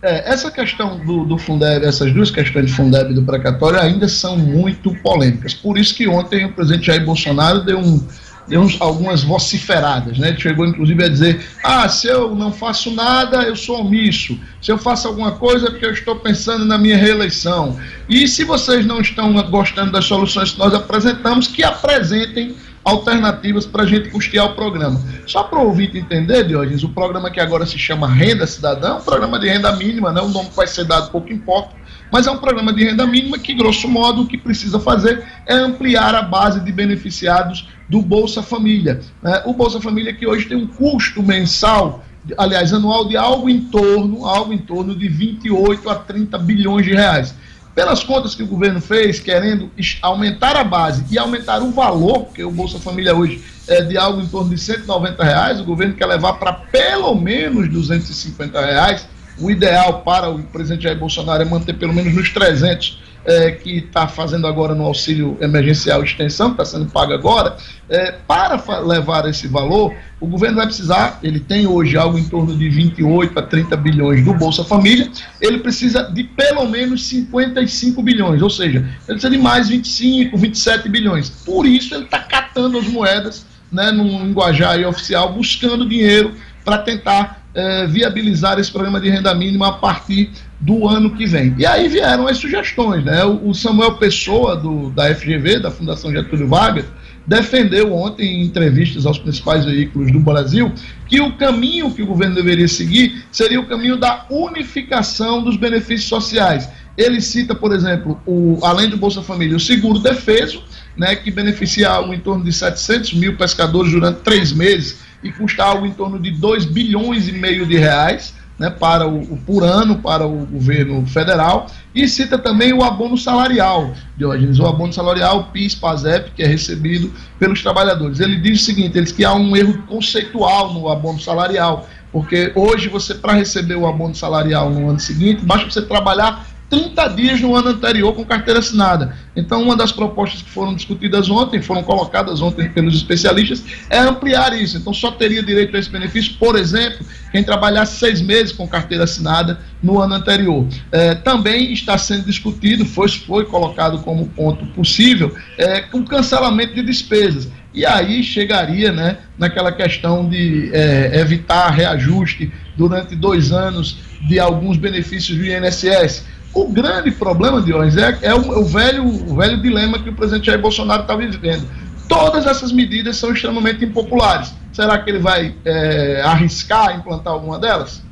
É, essa questão do, do Fundeb, essas duas questões de Fundeb e do precatório ainda são muito polêmicas. Por isso que ontem o presidente Jair Bolsonaro deu, um, deu uns, algumas vociferadas, né? Chegou inclusive a dizer: ah, se eu não faço nada, eu sou omisso. Se eu faço alguma coisa é porque eu estou pensando na minha reeleição. E se vocês não estão gostando das soluções que nós apresentamos, que apresentem alternativas para a gente custear o programa. Só para o ouvinte entender, Diógenes, o programa que agora se chama Renda Cidadã, é um programa de renda mínima, né? o nome vai ser dado pouco importa, mas é um programa de renda mínima que, grosso modo, o que precisa fazer é ampliar a base de beneficiados do Bolsa Família. Né? O Bolsa Família que hoje tem um custo mensal aliás, anual de algo em torno, algo em torno de 28 a 30 bilhões de reais pelas contas que o governo fez, querendo aumentar a base e aumentar o valor, porque o Bolsa Família hoje é de algo em torno de 190 reais, o governo quer levar para pelo menos 250 reais. O ideal para o presidente Jair Bolsonaro é manter pelo menos nos 300 é, que está fazendo agora no auxílio emergencial extensão, está sendo pago agora, é, para levar esse valor, o governo vai precisar, ele tem hoje algo em torno de 28 a 30 bilhões do Bolsa Família, ele precisa de pelo menos 55 bilhões, ou seja, ele precisa de mais 25, 27 bilhões. Por isso ele está catando as moedas né, num linguajar oficial, buscando dinheiro para tentar é, viabilizar esse programa de renda mínima a partir do ano que vem. E aí vieram as sugestões, né? O Samuel Pessoa, do, da FGV, da Fundação Getúlio Vargas, defendeu ontem em entrevistas aos principais veículos do Brasil que o caminho que o governo deveria seguir seria o caminho da unificação dos benefícios sociais. Ele cita, por exemplo, o, além do Bolsa Família, o seguro defeso, né, que beneficia em torno de 700 mil pescadores durante três meses e custa algo em torno de 2 bilhões e meio de reais né, para o, por ano para o governo federal e cita também o abono salarial, Diógenes, o abono salarial PIS, PASEP, que é recebido pelos trabalhadores. Ele diz o seguinte, eles que há um erro conceitual no abono salarial, porque hoje você, para receber o abono salarial no ano seguinte, basta você trabalhar 30 dias no ano anterior com carteira assinada. Então, uma das propostas que foram discutidas ontem, foram colocadas ontem pelos especialistas, é ampliar isso. Então, só teria direito a esse benefício, por exemplo, quem trabalhasse seis meses com carteira assinada no ano anterior. É, também está sendo discutido, foi, foi colocado como ponto possível, é, o cancelamento de despesas. E aí chegaria né, naquela questão de é, evitar reajuste durante dois anos de alguns benefícios do INSS o grande problema, Diógenes, é, é o, o, velho, o velho dilema que o presidente Jair Bolsonaro está vivendo. Todas essas medidas são extremamente impopulares. Será que ele vai é, arriscar implantar alguma delas?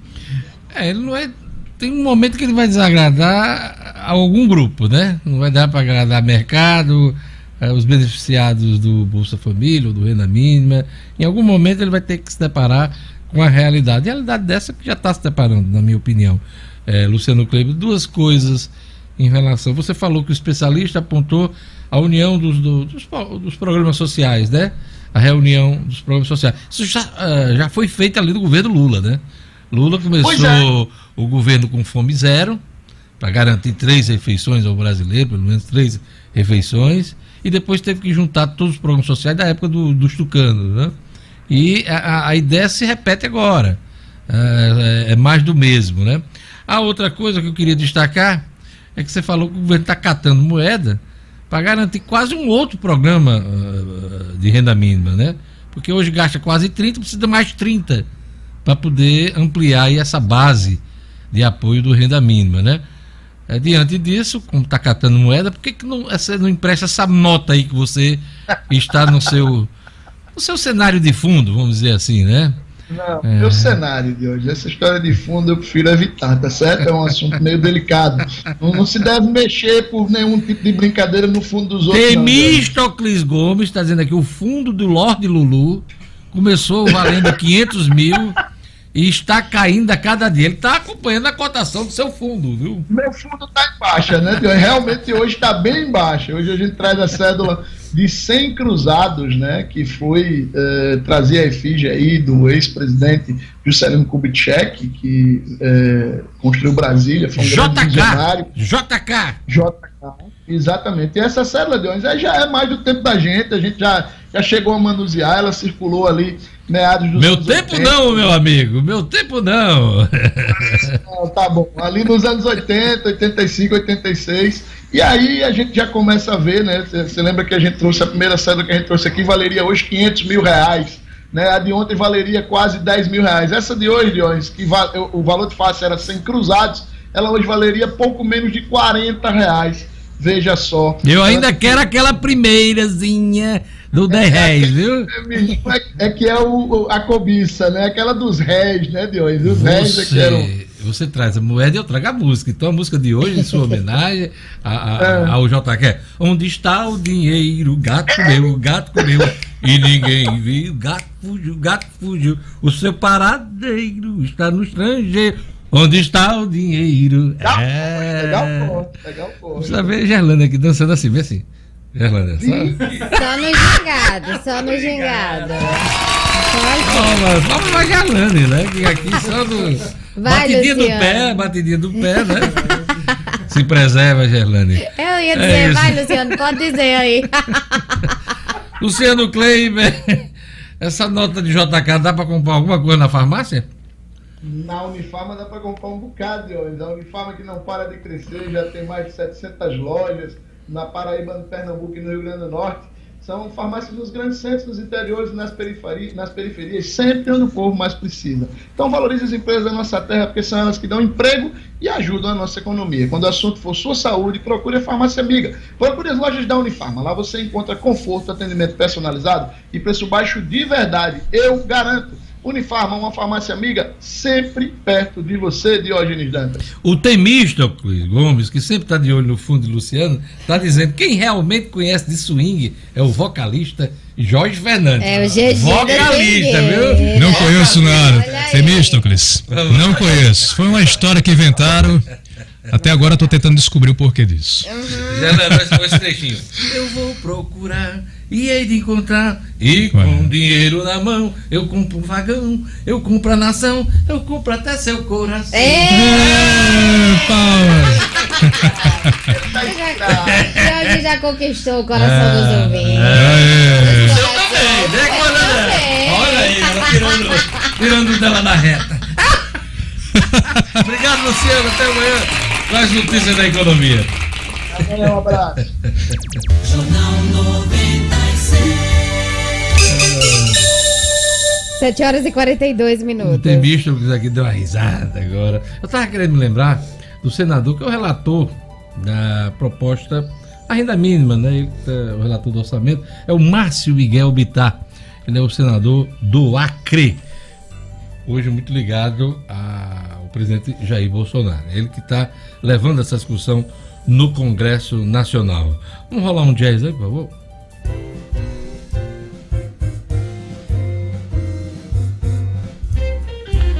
É, ele não é. Tem um momento que ele vai desagradar algum grupo, né? Não vai dar para agradar mercado, é, os beneficiados do Bolsa Família, do Renda Mínima. Em algum momento ele vai ter que se deparar com a realidade. E a realidade dessa que já está se deparando, na minha opinião é, Luciano Kleber, duas coisas em relação. Você falou que o especialista apontou a união dos, do, dos, dos, programas sociais, né? A reunião dos programas sociais. Isso já, uh, já foi feito ali do governo Lula, né? Lula começou é. o governo com fome zero, para garantir três refeições ao brasileiro, pelo menos três refeições, e depois teve que juntar todos os programas sociais da época do, dos tucanos, né? E a, a ideia se repete agora. É, é mais do mesmo, né? A outra coisa que eu queria destacar é que você falou que o governo está catando moeda para garantir quase um outro programa uh, de renda mínima, né? Porque hoje gasta quase 30, precisa mais 30 para poder ampliar essa base de apoio do renda mínima, né? É, diante disso, como está catando moeda, por que, que não, você não empresta essa nota aí que você está no seu, no seu cenário de fundo, vamos dizer assim, né? Não, é. meu cenário de hoje, essa história de fundo eu prefiro evitar, tá certo? É um assunto meio delicado. Não, não, se deve mexer por nenhum tipo de brincadeira no fundo dos outros. Temístocles Gomes está dizendo aqui: o fundo do Lorde Lulu começou valendo 500 mil e está caindo a cada dia. Ele está acompanhando a cotação do seu fundo, viu? Meu fundo está em baixa, né? Realmente hoje está bem em baixa. Hoje a gente traz a cédula de 100 cruzados, né? Que foi eh, trazer a efígie aí do ex-presidente Juscelino Kubitschek, que eh, construiu Brasília, foi um JK. JK! JK, exatamente. E essa cédula de ônibus já é mais do tempo da gente, a gente já, já chegou a manusear, ela circulou ali meados dos Meu tempo 80. não, meu amigo, meu tempo não. não. Tá bom, ali nos anos 80, 85, 86. E aí a gente já começa a ver, né? Você lembra que a gente trouxe a primeira cédula que a gente trouxe aqui, valeria hoje 500 mil reais. Né? A de ontem valeria quase 10 mil reais. Essa de hoje, Leões, que o valor de face era 100 cruzados, ela hoje valeria pouco menos de 40 reais. Veja só. Eu ainda quero aquela primeirazinha do 10 réis, viu? É, é, que é o, a cobiça, né? Aquela dos réis, né, de hoje. Os réis é que eram. Você traz a moeda e eu trago a música. Então a música de hoje, em sua homenagem a, a, é. ao JQ. Onde está o dinheiro? O gato comeu, o gato comeu. E ninguém viu. O gato fugiu, o gato fugiu. O seu paradeiro está no estrangeiro. Onde está o dinheiro? Legal, é... legal. Legal. Precisa ver Gerlane aqui dançando assim, vê assim. Gerlane, só... só no gingado, só no gingado. Vamos vai Gerlane, né? Que aqui só no... Vai, batidinha Luciano. do pé, batidinha do pé, né? Se preserva, Gerlane. Eu ia é dizer, é vai, Luciano, pode dizer aí. Luciano Kleiber, essa nota de JK dá para comprar alguma coisa na farmácia? Na Unifarma dá para comprar um bocado de ônibus. A Unifarma que não para de crescer, já tem mais de 700 lojas na Paraíba, no Pernambuco e no Rio Grande do Norte. São farmácias nos grandes centros, nos interiores nas periferias, nas periferias, sempre onde o povo mais precisa. Então valorize as empresas da nossa terra, porque são elas que dão emprego e ajudam a nossa economia. Quando o assunto for sua saúde, procure a farmácia amiga. Procure as lojas da Unifarma. Lá você encontra conforto, atendimento personalizado e preço baixo de verdade. Eu garanto. Unifarma, uma farmácia amiga, sempre perto de você, Diógenes Dantas. O Temístocles Gomes, que sempre está de olho no fundo de Luciano, está dizendo que quem realmente conhece de swing é o vocalista Jorge Fernandes. É o GG Vocalista, viu? Não conheço nada. Temístocles. Não conheço. Foi uma história que inventaram. Até agora eu tô tentando descobrir o porquê disso. Já lembra esse trechinho. Eu vou procurar e hei de encontrar. E com dinheiro na mão, eu compro um vagão, eu compro a nação, eu compro até seu coração. É, É, Paula. Jorge já conquistou o coração dos ouvintes. É. Eu também, decorando. também. Olha aí, ela tirando, tirando dela da reta. Obrigado, Luciano. Até amanhã. Com as notícias da economia. Um abraço. Jornal 96. 7 horas e 42 Não minutos. tem bicho que aqui deu uma risada agora. Eu tava querendo me lembrar do senador, que é o relator da proposta a renda mínima, né? Ele é o relator do orçamento, é o Márcio Miguel Bittar. Ele é o senador do Acre. Hoje muito ligado ao presidente Jair Bolsonaro. Ele que está levando essa discussão no Congresso Nacional. Vamos rolar um jazz aí, por favor?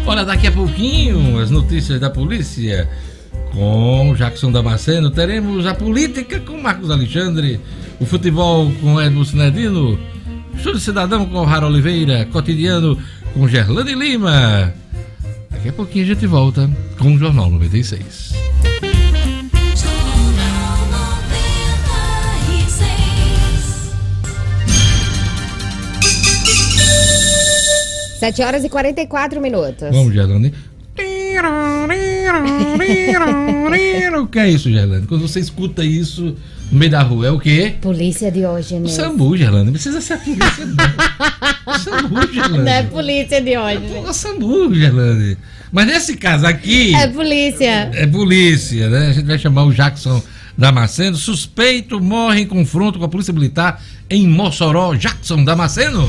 Olha, daqui a pouquinho as notícias da polícia com Jackson Damasceno. Teremos a política com Marcos Alexandre, o futebol com Edmo Sinedino, Estúdio Cidadão com Rara Oliveira, cotidiano com Gerlane Lima. Daqui a pouquinho a gente volta com o Jornal 96. 7 horas e 44 minutos. Vamos, Gerlane. O que é isso, Gerlane? Quando você escuta isso no meio da rua, é o quê? Polícia de hoje, O né? Sambu, Gerlane. Precisa ser a polícia, não. O Sambu, Gerlane. Não é polícia de hoje. O Sambu, Gerlane. Mas nesse caso aqui, É polícia. é polícia, né? A gente vai chamar o Jackson Damasceno. Suspeito morre em confronto com a polícia militar em Mossoró. Jackson Damasceno.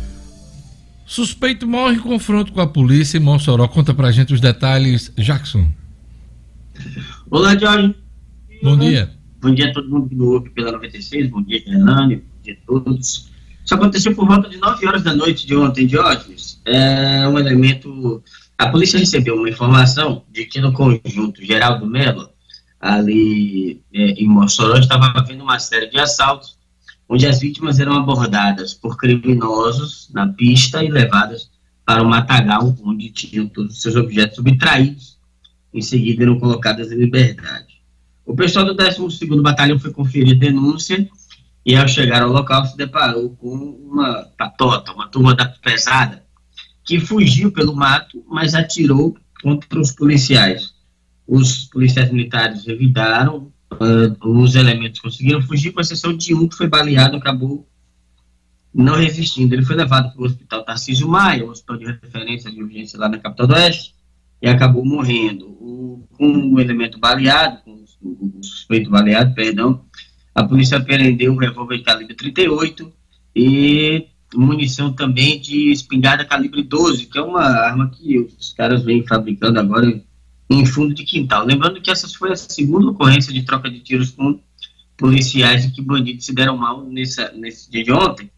Suspeito morre em confronto com a polícia em Mossoró. Conta pra gente os detalhes, Jackson. Olá, Jorge. Bom dia. Bom dia a todo mundo que nos ouve pela 96. Bom dia, Fernando. Bom dia a todos. Isso aconteceu por volta de 9 horas da noite de ontem, Diógenes. É um elemento. A polícia recebeu uma informação de que no conjunto Geraldo Mello, ali é, em Mossoró, estava havendo uma série de assaltos, onde as vítimas eram abordadas por criminosos na pista e levadas para o matagal, onde tinham todos os seus objetos subtraídos. Em seguida, eram colocadas em liberdade. O pessoal do 12º Batalhão foi conferir denúncia e, ao chegar ao local, se deparou com uma patota, uma turma da pesada, que fugiu pelo mato, mas atirou contra os policiais. Os policiais militares revidaram, ah, os elementos conseguiram fugir, com exceção de um que foi baleado, acabou não resistindo. Ele foi levado para o hospital Tarcísio Maia, um hospital de referência de urgência lá na capital do Oeste, e acabou morrendo. O, com o elemento baleado, com o, o suspeito baleado, perdão, a polícia apreendeu um revólver de calibre 38 e munição também de espingarda calibre 12, que é uma arma que os caras vêm fabricando agora em fundo de quintal. Lembrando que essa foi a segunda ocorrência de troca de tiros com policiais e que bandidos se deram mal nessa, nesse dia de ontem,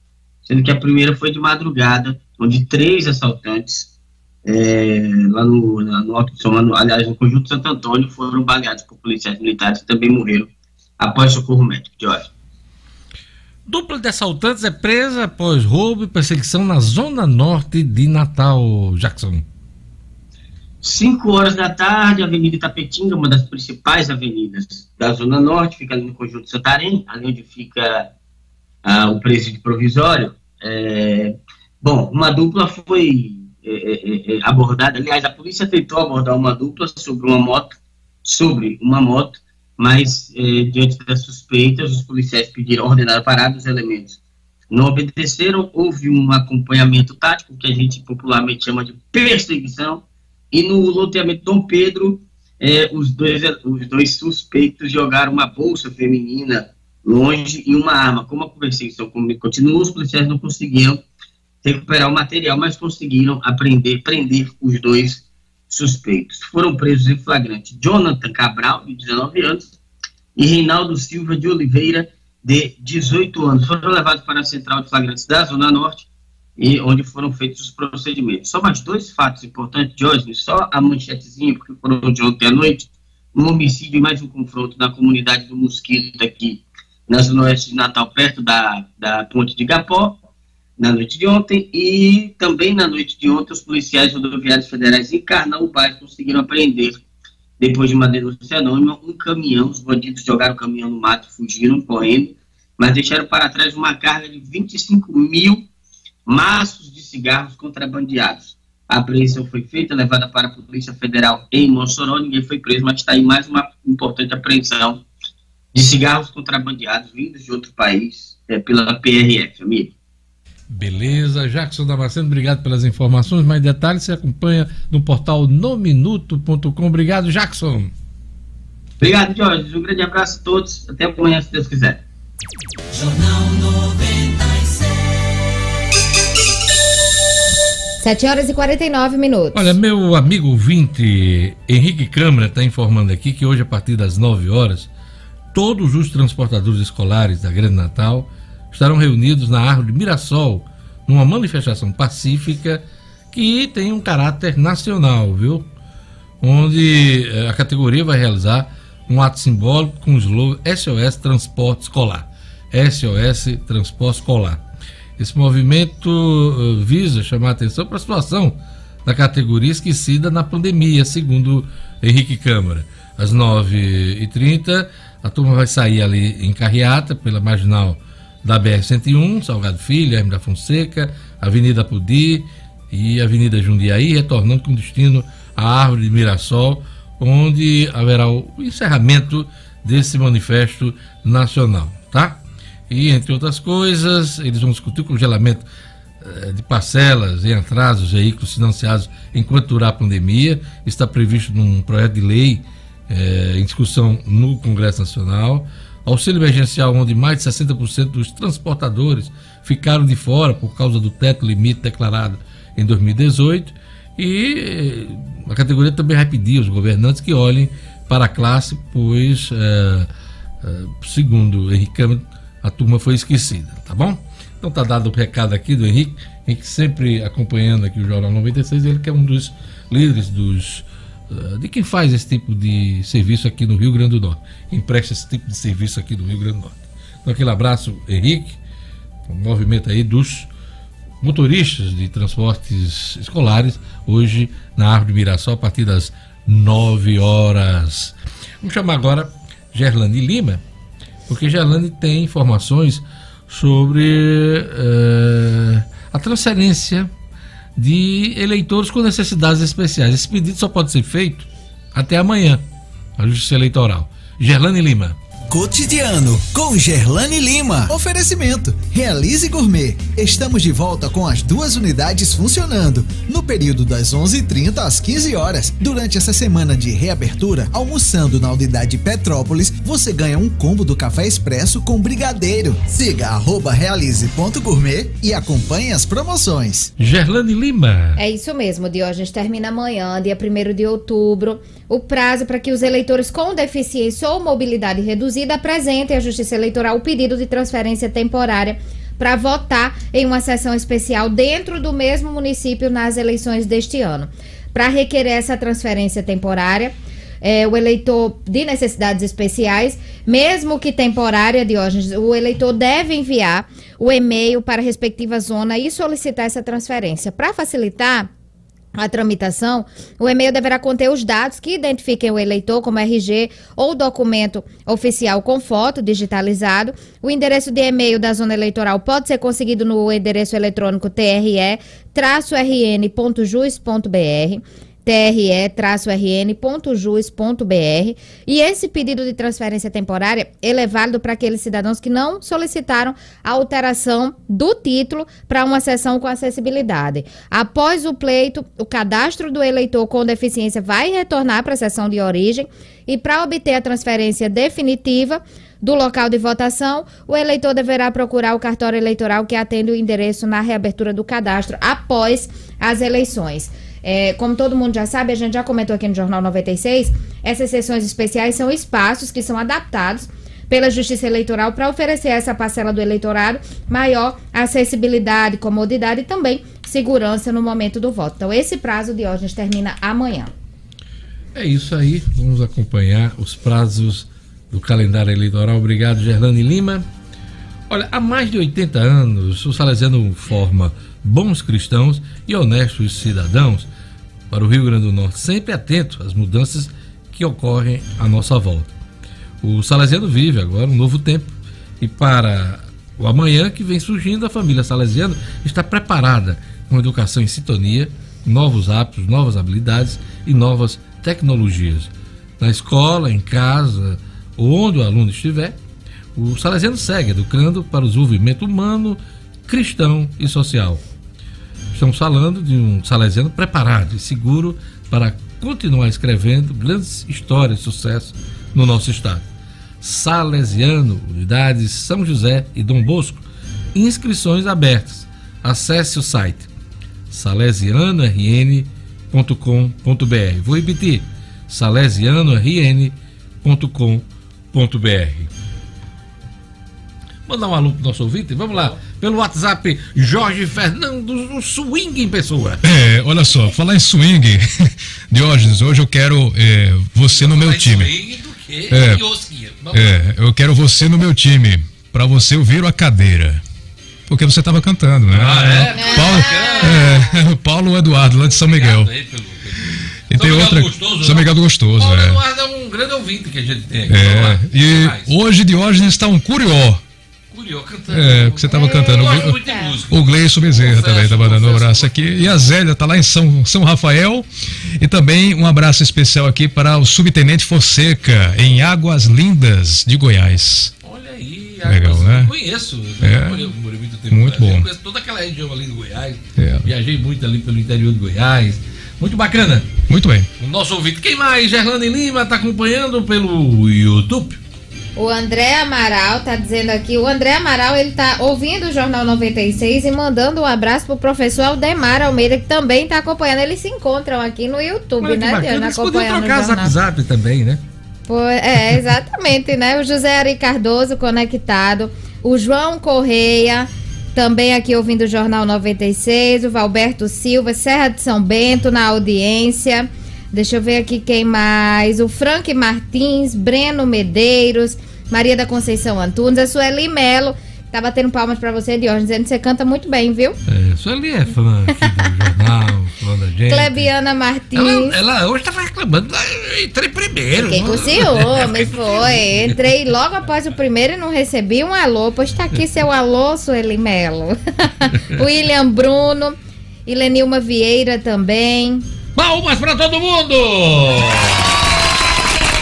sendo que a primeira foi de madrugada, onde três assaltantes é, lá no, no Alto de aliás, no Conjunto Santo Antônio, foram baleados por policiais militares que também morreram após socorro médico. Jorge. Dupla de assaltantes é presa após roubo e perseguição na zona norte de Natal, Jackson. 5 horas da tarde, Avenida Itapetinga, uma das principais avenidas da Zona Norte, fica ali no Conjunto Santarém, ali onde fica ah, o presídio provisório. É, bom, uma dupla foi é, é, é, abordada. Aliás, a polícia tentou abordar uma dupla sobre uma moto, sobre uma moto, mas é, diante das suspeitas, os policiais pediram, ordenaram parar dos elementos. Não obedeceram, houve um acompanhamento tático, que a gente popularmente chama de perseguição, e no loteamento Dom Pedro, é, os, dois, os dois suspeitos jogaram uma bolsa feminina longe e uma arma. Como a perseguição continuou, os policiais não conseguiam recuperar o material, mas conseguiram aprender, prender os dois suspeitos. Foram presos em flagrante Jonathan Cabral, de 19 anos, e Reinaldo Silva de Oliveira, de 18 anos. Foram levados para a central de flagrantes da Zona Norte, e onde foram feitos os procedimentos. Só mais dois fatos importantes hoje, só a manchetezinha, porque foram de ontem à noite, um homicídio e mais um confronto na comunidade do Mosquito, aqui na Zona Oeste de Natal, perto da, da ponte de Gapó, na noite de ontem e também na noite de ontem os policiais rodoviários federais em Carnaubais conseguiram apreender, depois de uma denúncia anônima, um caminhão. Os bandidos jogaram o caminhão no mato, fugiram correndo, mas deixaram para trás uma carga de 25 mil maços de cigarros contrabandeados. A apreensão foi feita, levada para a Polícia Federal em Mossoró, ninguém foi preso, mas está aí mais uma importante apreensão de cigarros contrabandeados vindos de outro país é, pela PRF, amigo. Beleza, Jackson Damasceno, obrigado pelas informações. Mais detalhes você acompanha no portal nominuto.com. Obrigado, Jackson. Obrigado, Jorge. Um grande abraço a todos. Até amanhã, se Deus quiser. Jornal 96. 7 horas e 49 minutos. Olha, meu amigo ouvinte Henrique Câmara está informando aqui que hoje, a partir das 9 horas, todos os transportadores escolares da Grande Natal estarão reunidos na Árvore Mirassol, numa manifestação pacífica que tem um caráter nacional, viu? Onde eh, a categoria vai realizar um ato simbólico com o slogan SOS Transporte Escolar. SOS Transporte Escolar. Esse movimento uh, visa chamar a atenção para a situação da categoria esquecida na pandemia, segundo Henrique Câmara. Às 9h30, a turma vai sair ali em carreata pela marginal da BR-101, Salgado Filho, Hermes da Fonseca, Avenida Pudi e Avenida Jundiaí, retornando com destino à Árvore de Mirassol, onde haverá o encerramento desse manifesto nacional, tá? E, entre outras coisas, eles vão discutir o congelamento eh, de parcelas em atrasos veículos financiados enquanto durar a pandemia. Está previsto num projeto de lei eh, em discussão no Congresso Nacional auxílio emergencial onde mais de 60% dos transportadores ficaram de fora por causa do teto limite declarado em 2018 e eh, a categoria também vai pedir aos governantes que olhem para a classe, pois, é, é, segundo Henrique Câmara, a turma foi esquecida, tá bom? Então tá dado o recado aqui do Henrique, Henrique sempre acompanhando aqui o Jornal 96, ele que é um dos líderes dos eh, de quem faz esse tipo de serviço aqui no Rio Grande do Norte, empresta esse tipo de serviço aqui no Rio Grande do Norte. Então, aquele abraço, Henrique, um movimento aí dos motoristas de transportes escolares, hoje na Árvore Mirassol, a partir das 9 horas. Vamos chamar agora Gerlane Lima, porque Gerlane tem informações sobre uh, a transferência de eleitores com necessidades especiais. Esse pedido só pode ser feito até amanhã, a Justiça Eleitoral. Gerlane Lima. Cotidiano com Gerlane Lima. Oferecimento: Realize Gourmet. Estamos de volta com as duas unidades funcionando no período das 11:30 às 15 horas. Durante essa semana de reabertura, almoçando na unidade Petrópolis, você ganha um combo do café expresso com brigadeiro. Siga @realize.gourmet e acompanhe as promoções. Gerlane Lima. É isso mesmo, Diógenes termina amanhã, dia 1 de outubro, o prazo para que os eleitores com deficiência ou mobilidade reduzida apresentem à Justiça Eleitoral o pedido de transferência temporária para votar em uma sessão especial dentro do mesmo município nas eleições deste ano. Para requerer essa transferência temporária, é, o eleitor de necessidades especiais, mesmo que temporária, Diógenes, o eleitor deve enviar o e-mail para a respectiva zona e solicitar essa transferência. Para facilitar, a tramitação, o e-mail deverá conter os dados que identifiquem o eleitor como RG ou documento oficial com foto digitalizado. O endereço de e-mail da zona eleitoral pode ser conseguido no endereço eletrônico tre-rn.jus.br tre-rn.jus.br e esse pedido de transferência temporária ele é válido para aqueles cidadãos que não solicitaram a alteração do título para uma sessão com acessibilidade. Após o pleito, o cadastro do eleitor com deficiência vai retornar para a sessão de origem e para obter a transferência definitiva do local de votação, o eleitor deverá procurar o cartório eleitoral que atende o endereço na reabertura do cadastro após as eleições. É, como todo mundo já sabe, a gente já comentou aqui no Jornal 96, essas sessões especiais são espaços que são adaptados pela Justiça Eleitoral para oferecer a essa parcela do eleitorado maior acessibilidade, comodidade e também segurança no momento do voto. Então, esse prazo de hoje termina amanhã. É isso aí, vamos acompanhar os prazos do calendário eleitoral. Obrigado, Gerlane Lima. Olha, há mais de 80 anos, o Salesiano forma bons cristãos e honestos cidadãos para o Rio Grande do Norte, sempre atento às mudanças que ocorrem à nossa volta. O Salesiano vive agora um novo tempo e para o amanhã que vem surgindo, a família Salesiano está preparada com educação em sintonia, novos hábitos, novas habilidades e novas tecnologias. Na escola, em casa, onde o aluno estiver, o Salesiano segue educando para o desenvolvimento humano, cristão e social. Estamos falando de um salesiano preparado e seguro para continuar escrevendo grandes histórias de sucesso no nosso estado. Salesiano, unidades São José e Dom Bosco, inscrições abertas. Acesse o site salesianorn.com.br. Vou repetir: salesianorn.com.br. Mandar um alô pro nosso ouvinte? Vamos lá pelo WhatsApp Jorge Fernando, o swing em pessoa. É, olha só, falar em swing, Diógenes, hoje eu quero é, você no meu time. Swing do quê? É, é, eu quero você no meu time, para você ouvir a cadeira. Porque você estava cantando, né? Ah, é? Paulo, é, Paulo Eduardo, lá de São Miguel. E tem outra. Gostoso, São Miguel do Gostoso. Paulo é. Eduardo é um grande ouvinte que a gente tem. É, e hoje Diógenes está um curió. Curió cantando. É, porque você estava cantando. O, o Gleison Bezerra também estava dando um abraço aqui. E a Zélia está lá em São, São Rafael. E também um abraço especial aqui para o Subtenente Fonseca, em Águas Lindas de Goiás. Olha aí, Legal, né? Eu conheço. É. muito tempo. Muito bom. Eu conheço toda aquela região ali do Goiás. É. Viajei muito ali pelo interior do Goiás. Muito bacana. Muito bem. O nosso ouvinte. Quem mais? Gerlane Lima está acompanhando pelo YouTube. O André Amaral tá dizendo aqui, o André Amaral, ele tá ouvindo o Jornal 96 e mandando um abraço pro professor Aldemar Almeida, que também tá acompanhando. Eles se encontram aqui no YouTube, Olha, né, Diana? Eles podiam trocar zap zap também, né? É, exatamente, né? O José Ari Cardoso conectado, o João Correia, também aqui ouvindo o Jornal 96, o Valberto Silva, Serra de São Bento na audiência. Deixa eu ver aqui quem mais. O Frank Martins, Breno Medeiros, Maria da Conceição Antunes, a Sueli Melo. Tá batendo palmas pra você, Dior, dizendo que você canta muito bem, viu? É, Sueli é fã aqui do jornal, fã da gente. Clebiana Martins. Ela, ela hoje tava reclamando, eu entrei primeiro. Fiquei com ciúmes, foi. Entrei logo após o primeiro e não recebi um alô. Pois tá aqui seu alô, Sueli Melo. William Bruno, Ilenilma Vieira também. Palmas para todo mundo!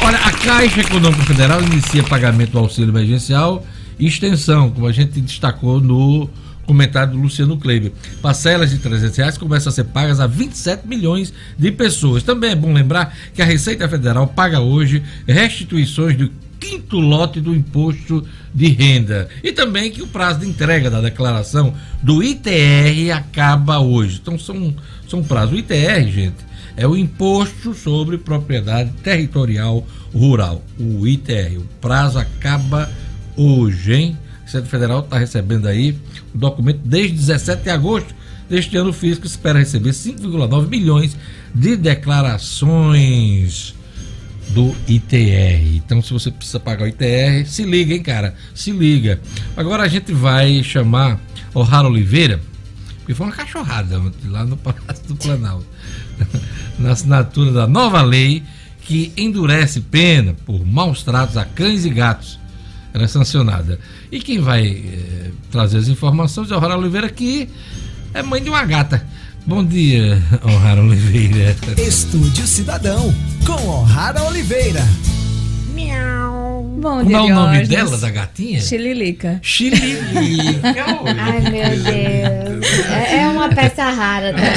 Olha, a Caixa Econômica Federal inicia pagamento do auxílio emergencial e extensão, como a gente destacou no comentário do Luciano Kleber. Parcelas de 300 reais começam a ser pagas a 27 milhões de pessoas. Também é bom lembrar que a Receita Federal paga hoje restituições do quinto lote do imposto de renda. E também que o prazo de entrega da declaração do ITR acaba hoje. Então são são prazos. O ITR, gente, é o Imposto sobre Propriedade Territorial Rural, o ITR. O prazo acaba hoje, hein? O Centro Federal está recebendo aí o documento desde 17 de agosto deste ano. O fisco espera receber 5,9 milhões de declarações do ITR. Então, se você precisa pagar o ITR, se liga, hein, cara? Se liga. Agora a gente vai chamar o Raro Oliveira Porque foi uma cachorrada lá no Palácio do Planalto. Na assinatura da nova lei que endurece pena por maus tratos a cães e gatos. Ela é sancionada. E quem vai eh, trazer as informações é o Rara Oliveira, que é mãe de uma gata. Bom dia, O'Hara Oliveira. Estúdio Cidadão, com O'Hara Oliveira. Bom Como é o nome dela, da gatinha? Chililica. Chililica. Ai, meu Deus. É, é uma peça rara também.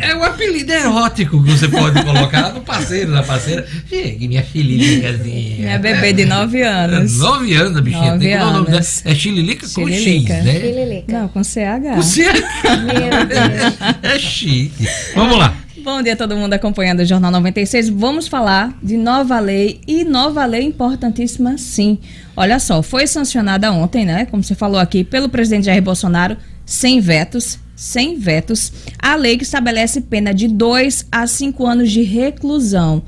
É, é um apelido erótico que você pode colocar no parceiro, na parceira. Chegue, minha chililicazinha. Minha bebê de 9 anos. Nove anos, a bichinha. Nove Tem que dar o nome anos. dela. É chililica com X, Chililica. né? Chililica. Não, com CH. Você Meu Deus. é chique. Vamos lá. Bom dia a todo mundo acompanhando o Jornal 96. Vamos falar de nova lei e nova lei importantíssima, sim. Olha só, foi sancionada ontem, né? Como você falou aqui, pelo presidente Jair Bolsonaro, sem vetos. Sem vetos, a lei que estabelece pena de 2 a 5 anos de reclusão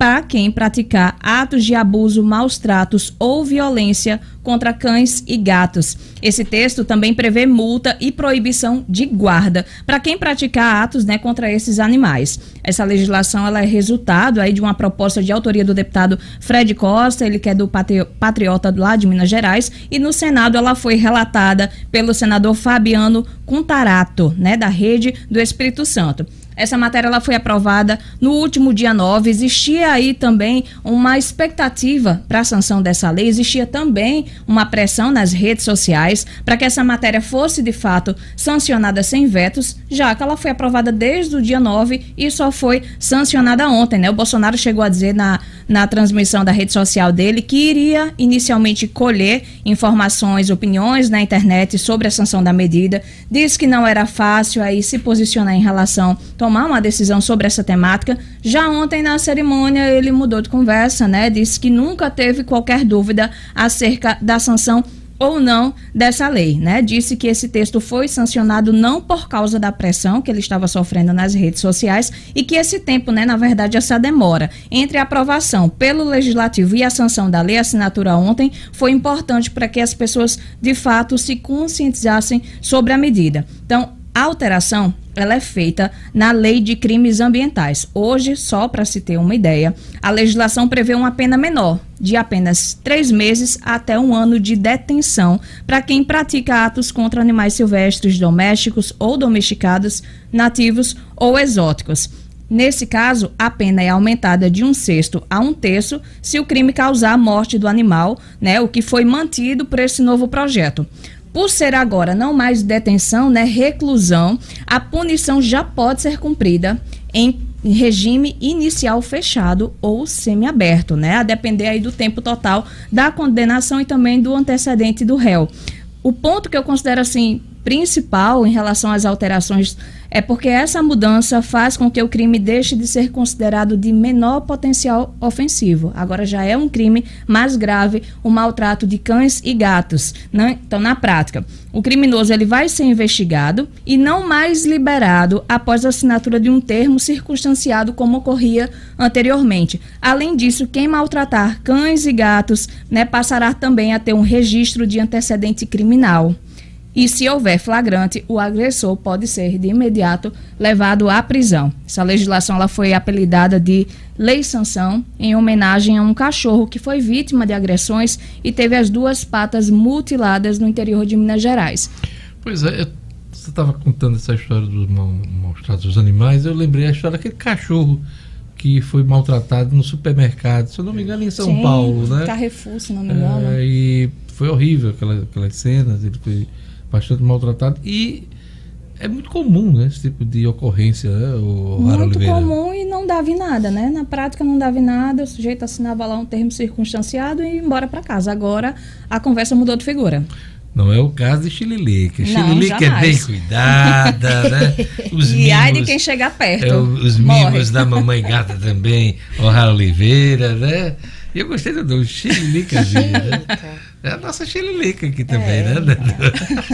para quem praticar atos de abuso, maus tratos ou violência contra cães e gatos. Esse texto também prevê multa e proibição de guarda para quem praticar atos né, contra esses animais. Essa legislação ela é resultado aí de uma proposta de autoria do deputado Fred Costa, ele que é do Patri- Patriota lá de Minas Gerais, e no Senado ela foi relatada pelo senador Fabiano Contarato, né, da Rede do Espírito Santo. Essa matéria ela foi aprovada no último dia 9. Existia aí também uma expectativa para a sanção dessa lei, existia também uma pressão nas redes sociais para que essa matéria fosse de fato sancionada sem vetos, já que ela foi aprovada desde o dia 9 e só foi sancionada ontem, né? O Bolsonaro chegou a dizer na, na transmissão da rede social dele que iria inicialmente colher informações, opiniões na internet sobre a sanção da medida, disse que não era fácil aí se posicionar em relação tomar uma decisão sobre essa temática. Já ontem na cerimônia ele mudou de conversa, né? Disse que nunca teve qualquer dúvida acerca da sanção ou não dessa lei, né? Disse que esse texto foi sancionado não por causa da pressão que ele estava sofrendo nas redes sociais e que esse tempo, né, na verdade, essa demora entre a aprovação pelo legislativo e a sanção da lei, a assinatura ontem, foi importante para que as pessoas de fato se conscientizassem sobre a medida. Então, a alteração ela é feita na Lei de Crimes Ambientais. Hoje, só para se ter uma ideia, a legislação prevê uma pena menor, de apenas três meses até um ano de detenção para quem pratica atos contra animais silvestres, domésticos ou domesticados, nativos ou exóticos. Nesse caso, a pena é aumentada de um sexto a um terço se o crime causar a morte do animal, né, o que foi mantido por esse novo projeto. Por ser agora não mais detenção, né, reclusão, a punição já pode ser cumprida em regime inicial fechado ou semiaberto, né, a depender aí do tempo total da condenação e também do antecedente do réu. O ponto que eu considero assim principal em relação às alterações é porque essa mudança faz com que o crime deixe de ser considerado de menor potencial ofensivo. Agora já é um crime mais grave o maltrato de cães e gatos. Né? Então, na prática, o criminoso ele vai ser investigado e não mais liberado após a assinatura de um termo circunstanciado como ocorria anteriormente. Além disso, quem maltratar cães e gatos né, passará também a ter um registro de antecedente criminal. E se houver flagrante, o agressor pode ser de imediato levado à prisão. Essa legislação ela foi apelidada de Lei Sanção em homenagem a um cachorro que foi vítima de agressões e teve as duas patas mutiladas no interior de Minas Gerais. Pois é, eu- você estava contando essa história dos mau- maus tratos dos animais, eu lembrei a história daquele cachorro que foi maltratado no supermercado, se eu não me engano, em São Sim, Paulo, né? Carrefour, se não me engano. É, e foi horrível aquela, aquelas cenas, ele foi bastante maltratado e é muito comum, né, esse tipo de ocorrência, né, Muito Oliveira? comum e não dava em nada, né? Na prática não dava em nada, o sujeito assinava lá um termo circunstanciado e ia embora para casa. Agora a conversa mudou de figura. Não é o caso de Chililica. Chililica é bem cuidada, né? Os e ai de mimos- quem chegar perto. É, os morre. mimos da mamãe gata também, o Rara Oliveira, né? E eu gostei do nome, né? É a nossa Chililica aqui também, né?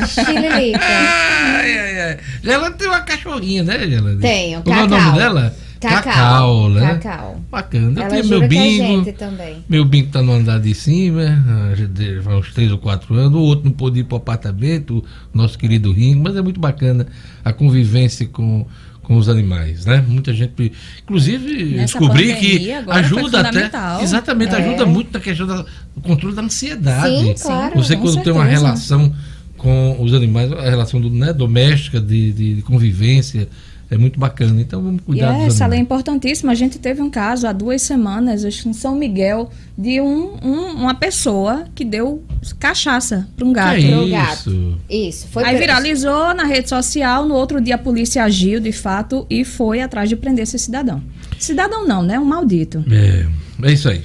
Chililica. Ai, ai, ai. Ela tem uma cachorrinha, né, Gelane? Tenho, Como é o nome Cacau. dela? Cacau. Cacau, né? Cacau. Bacana. Eu Ela tenho meu é bingo. gente também. Meu bingo tá no andar de cima, ah, de- faz uns três ou quatro anos. O outro não pôde ir pro apartamento, o nosso querido Ringo, mas é muito bacana a convivência com, com os animais, né? Muita gente. Inclusive, eu Nessa descobri que ajuda até. Exatamente, É. ajuda muito na questão do controle da ansiedade. Sim, claro, Você quando tem uma certeza. relação com os animais, a relação do, né, doméstica, de, de- de convivência, é muito bacana. Então vamos E cuidar é, dos essa lei é importantíssima. A gente teve um caso há duas semanas, acho que em São Miguel, de um, um- uma pessoa que deu cachaça para um gato. Que Pro isso? gato. Isso. Foi Aí viralizou na rede social, no outro dia a polícia agiu de fato e foi atrás de prender esse cidadão. Cidadão não, né? Um maldito. É, é isso aí.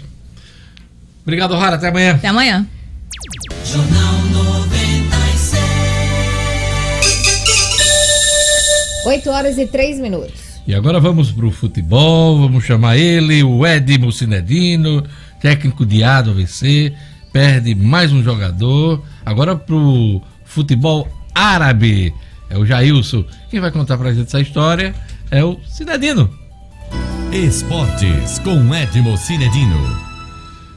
Obrigado, Rara. Até amanhã. Até amanhã. Jornal 8 horas e 3 minutos. E agora vamos pro futebol, vamos chamar ele, o Ed Mucinedino, técnico de A do AVC, perde mais um jogador. Agora pro futebol árabe, é o Jailson. Quem vai contar pra gente essa história é o Cinedino. Esportes com Edmo Cinedino.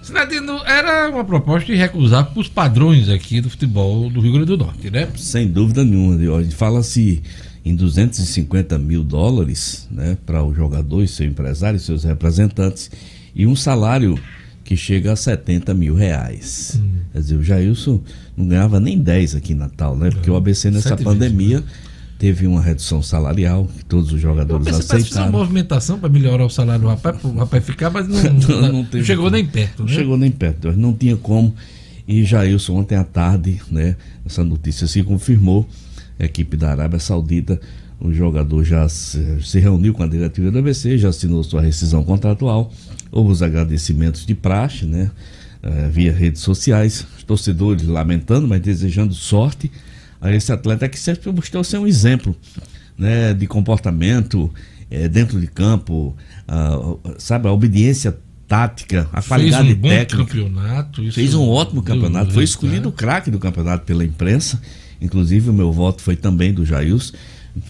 Cinedino era uma proposta de recusar os padrões aqui do futebol do Rio Grande do Norte, né? Sem dúvida nenhuma. Fala-se em 250 mil dólares né, para o jogador e seu empresário e seus representantes e um salário que chega a 70 mil reais. Quer dizer, o Jailson não ganhava nem 10 aqui em Natal, né? Porque o ABC nessa pandemia teve uma redução salarial que todos os Eu jogadores que fez uma aceitaram. movimentação para melhorar o salário do rapaz, pro rapaz ficar, mas não, não, não teve chegou como. nem perto, Não né? chegou nem perto, não tinha como. E Jailson, ontem à tarde, né, essa notícia se confirmou. A equipe da Arábia Saudita, o jogador já se, reuniu com a diretiva do ABC, já assinou sua rescisão contratual. Houve os agradecimentos de praxe, né, eh, via redes sociais. Os torcedores lamentando, mas desejando sorte a esse atleta que sempre mostrou ser um exemplo né, de comportamento eh, dentro de campo, ah, sabe, a obediência tática, a qualidade Fez um bom técnica. campeonato. Isso Fez um ótimo campeonato. Foi resultado. escolhido o craque do campeonato pela imprensa. Inclusive, o meu voto foi também do Jailson.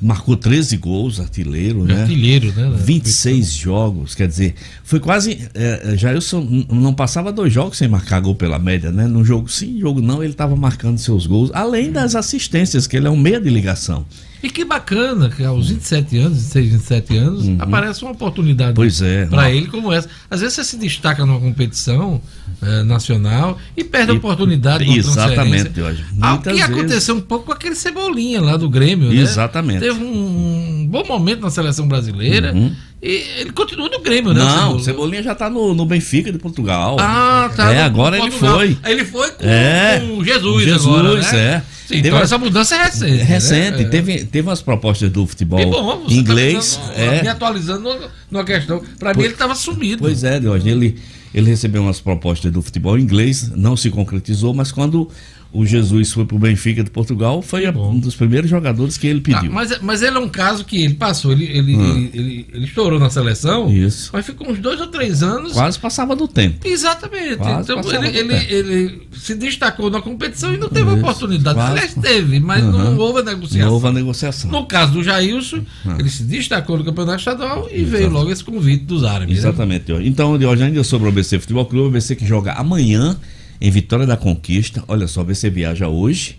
Marcou 13 gols, artilheiro, né? Artilheiro, né? 26 jogos, quer dizer, foi quase. É, é, Jailson não passava dois jogos sem marcar gol pela média, né? No jogo sim, jogo não, ele estava marcando seus gols, além das assistências, que ele é um meia de ligação. E que bacana que aos 27 anos, 26, 27 anos, aparece uma oportunidade Uhum. É. para ele como essa. Às vezes você se destaca numa competição eh, nacional e perde a E- oportunidade de uma Exatamente. Jorge. Algo Muitas que vezes. aconteceu um pouco com aquele Cebolinha lá do Grêmio, né? Exatamente. Teve um bom momento na seleção brasileira e ele continua no Grêmio, né? Não, o Cebolinha já tá no, no Benfica de Portugal. Ah, tá. É, agora ele foi. Ele foi com, É, com Jesus, Jesus, agora, né? é. Sim, Teve então essa mudança é recente. É recente, né? teve, teve umas propostas do futebol bom, você inglês. Tá me, dando- me é, atualizando numa questão. Pra mim, ele estava sumido. Pois é, Diógenes, ele, ele recebeu umas propostas do futebol inglês, não se concretizou, mas quando o Jesus foi pro Benfica de Portugal, foi bom. um dos primeiros jogadores que ele Tá, pediu. mas, mas ele é um caso que ele passou, ele, ele, ele, ele- ele estourou na seleção, Isso. mas ficou uns dois ou três anos. Quase passava do tempo. Exatamente. Quase então ele, ele, tempo. ele se destacou na competição e não teve Isso, oportunidade. quase. Aliás, teve, mas Uhum. não houve a negociação. Não houve a negociação. No caso do Jailson, ele se destacou no campeonato estadual e veio logo esse convite dos árabes. né? Exatamente, Diógenes. Então, Diógenes, ainda sobre o ABC Futebol Clube, o ABC que joga amanhã em Vitória da Conquista. Olha só, ABC viaja hoje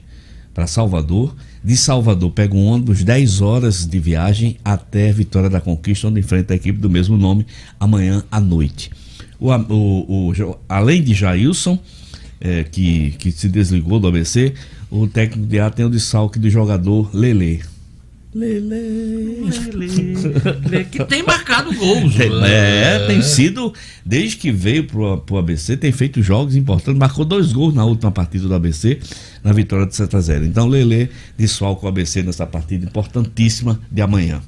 para Salvador. De Salvador pega um ônibus 10 horas de viagem até Vitória da Conquista, onde enfrenta a equipe do mesmo nome amanhã à noite. O, o- o além de Jailson, eh, que, que se desligou do ABC, o técnico de A tem o desfalque do jogador Lele. Lele. Ele- que tem marcado gols. Tem- né? É, tem sido, desde que veio pro, pro ABC, tem feito jogos importantes, marcou dois gols na última partida do ABC, na vitória de 7 a 0 Então, Lele desfalca o ABC nessa partida importantíssima de amanhã.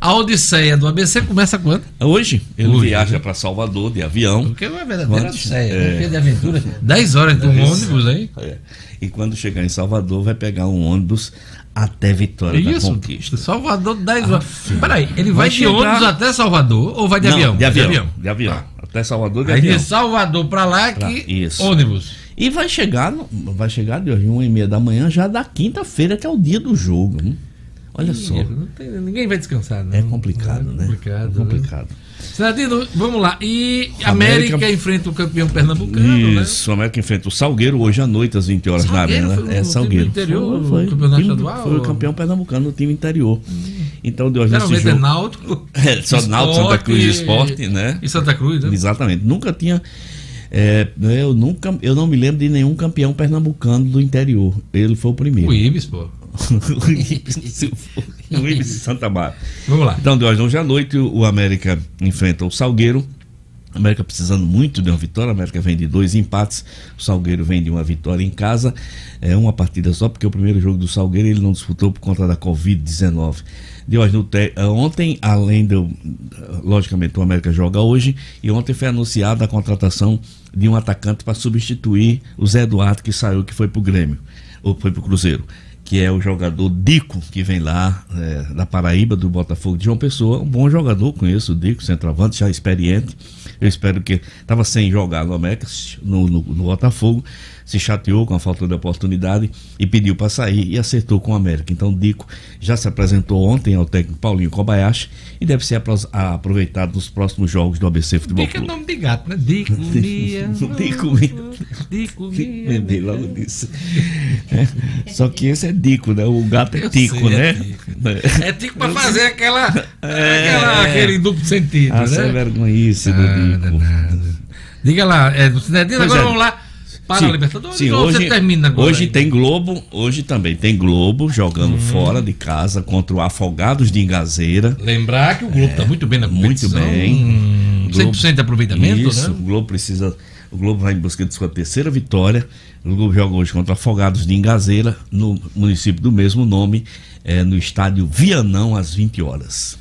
A Odisseia do ABC começa quando? Hoje, ele Hoje, viaja né? para Salvador de avião. Porque é uma verdadeira Quando- Odisseia, é. né? Cheia de aventura. 10 horas de um ônibus aí. É. E quando chegar em Salvador, vai pegar um ônibus até Vitória da Isso, Conquista. Salvador 10 horas. Peraí, ele vai, Vai de chegar- ônibus até Salvador ou vai de Não, avião? De avião. De avião. Até Salvador de Aí avião. de Salvador pra lá Pra- que isso. ônibus. E vai chegar, vai chegar de hoje, uma e meia da manhã, já da quinta-feira, que é o dia do jogo. hein? Olha só. Não tem- ninguém vai descansar, não. É complicado, É né? complicado, É complicado. Cenadino, vamos lá. E América, América- enfrenta o campeão pernambucano, né? Isso, o América enfrenta o Salgueiro hoje à noite, às 20 horas Salgueiro na foi Arena. o É Salgueiro. interior, foi, o campeonato time- estadual, Foi o campeão pernambucano no time interior. Então, de hoje nesse Geralmente é jogo. Náutico. É, só Náutico, Santa Esporte Cruz e Esporte, né? E Santa Cruz, né? Exatamente. Nunca tinha. é, eu nunca, eu não me lembro de nenhum campeão pernambucano do interior. Ele foi o primeiro. O Ibis, pô. O Ibis, o de Santa Mara. Vamos lá. Então, de hoje, à noite, o América enfrenta o Salgueiro. O América precisando muito de uma vitória. O América vem de dois empates. O Salgueiro vem de uma vitória em casa. É uma partida só, porque o primeiro jogo do Salgueiro ele não disputou por conta da Covid-19. De hoje, no te- eh, ontem, além do. Logicamente, o América joga hoje. E ontem foi anunciada a contratação de um atacante para substituir o Zé Eduardo, que saiu, que foi pro Grêmio. Ou foi pro Cruzeiro que é o jogador Dico, que vem lá é, da Paraíba, do Botafogo de João Pessoa. Um bom jogador, conheço o Dico, centroavante, já experiente. Eu espero que estava sem jogar no América, no, no, no Botafogo, se chateou com a falta de oportunidade e pediu para sair e acertou com o América. Então, o Dico já se apresentou ontem ao técnico Paulinho Kobayashi e deve ser apro- aproveitado nos próximos jogos do ABC Futebol Dica é Clube. nome de gato, né? Dico Mia. Dico Mia. Dico Mia. Lembrei logo disso. É, Só que esse é Dico, né? O gato é Eu Tico, sei, né? é Tico. É tico pra fazer aquela, aquela- aquele duplo sentido, Ah, né? sem vergonhice do Dico. nada. Diga lá, é Pois agora é. vamos lá para Sim, a Libertadores sim, ou hoje, você termina agora? hoje aí? tem Globo, hoje também tem Globo jogando Uhum. fora de casa contra o Afogados de Engazeira. Lembrar que o Globo está muito bem na Muito competição. bem. Hum, 100% de aproveitamento, Isso, né? o Globo precisa. O Globo vai em busca de sua terceira vitória. O Globo joga hoje contra Afogados de Engazeira, no município do mesmo nome, é, no estádio Vianão, às 20 horas.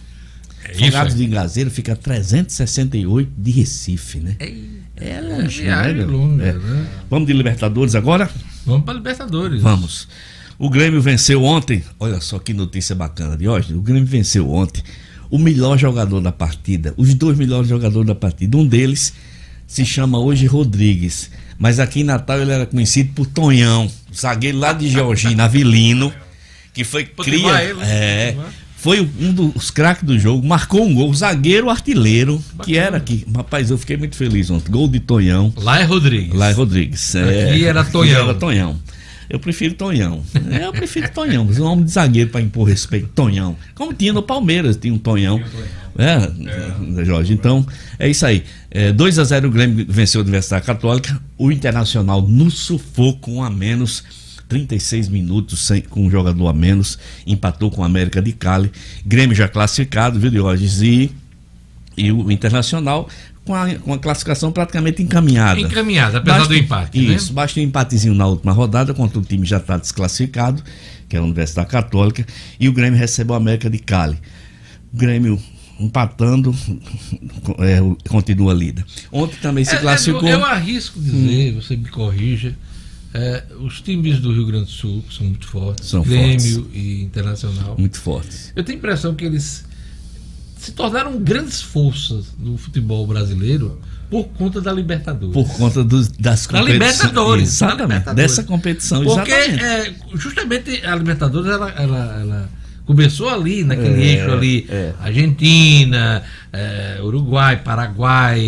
É Afogados é. de Engazeira fica a 368 de Recife, né? É longe, viagem né? longa, É. né? Vamos de Libertadores agora? Vamos para Libertadores. Vamos. O Grêmio venceu ontem. Olha só que notícia bacana de hoje. O Grêmio venceu ontem o melhor jogador da partida, os dois melhores jogadores da partida. Um deles se chama hoje Rodrigues, mas aqui em Natal ele era conhecido por Tonhão, zagueiro lá de Georgina, Avilino, que foi Potiguar cria, ele, né? é. Foi um dos craques do jogo, marcou um gol, zagueiro artilheiro, que era aqui. Rapaz, eu fiquei muito feliz ontem. Gol de Tonhão. Lá é Rodrigues. Lá é Rodrigues. Aqui era aqui Tonhão. era Tonhão. Eu prefiro Tonhão. É, Eu prefiro Tonhão, mas um homem de zagueiro para impor respeito. Tonhão. Como tinha no Palmeiras, tinha um Tonhão. É, Jorge. Então, é isso aí. É, 2 a 0 o Grêmio venceu a Universidade Católica. O Internacional no sufoco, um a menos. 36 minutos sem, com um jogador a menos. Empatou com o América de Cali. Grêmio já classificado, viu, Diógenes? E, e o Internacional com a, com a classificação praticamente encaminhada. Encaminhada, apesar do empate, né? Isso, basta um empatezinho na última rodada, contra o time já está desclassificado, que é a Universidade Católica, e o Grêmio recebe o América de Cali. O Grêmio empatando, é, continua líder. Ontem também se É, é, classificou. eu, eu arrisco dizer, você me corrija, é, os times do Rio Grande do Sul, que são muito fortes, São Grêmio e Internacional, Muito fortes. eu tenho a impressão que eles se tornaram grandes forças do futebol brasileiro por conta da Libertadores. Por conta dos, das Da competições. Exatamente. Exatamente. Dessa competição, Porque exatamente. é, justamente a Libertadores ela, ela, ela começou ali, naquele É, eixo ali, é. Argentina, é, Uruguai, Paraguai,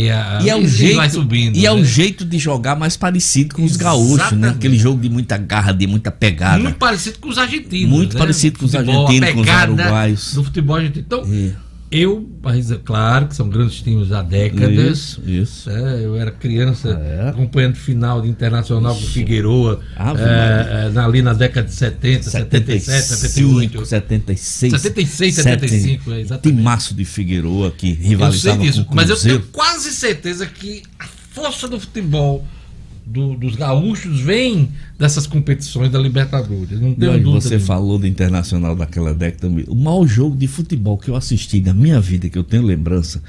E é vai jeito, subindo. e é né? o jeito de jogar mais parecido com os gaúchos, né? Exatamente. Aquele jogo de muita garra, de muita pegada. Muito parecido com os argentinos. Muito né? parecido com os Futebol, argentinos, com os uruguaios. Do futebol argentino. Então, É. eu, mas é claro que são grandes times há décadas. Isso, isso. É, eu era criança É. acompanhando final de internacional com o Figueroa é, é, ali na década de 70, 77, 78. 76, 76, 75, é, exatamente. Timaço de Figueroa que Eu sei rivalizava disso, com o mas eu Cruzeiro. tenho quase certeza que a força do futebol do- dos gaúchos vem dessas competições da Libertadores. Não tenho dúvida. você nenhuma. falou do Internacional daquela década. O maior jogo de futebol que eu assisti na minha vida, que eu tenho lembrança,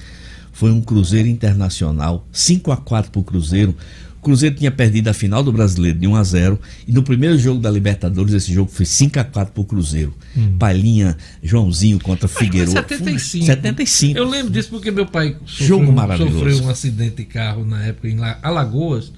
foi um Cruzeiro Internacional, 5 a 4 pro Cruzeiro. O Cruzeiro tinha perdido a final do Brasileiro de 1 a 0 e no primeiro jogo da Libertadores esse jogo foi 5 a 4 pro Cruzeiro. Palhinha, Joãozinho contra Figueiredo. 75. 75. Eu lembro disso porque meu pai Jogo maravilhoso. sofreu um acidente de carro na época em La- Alagoas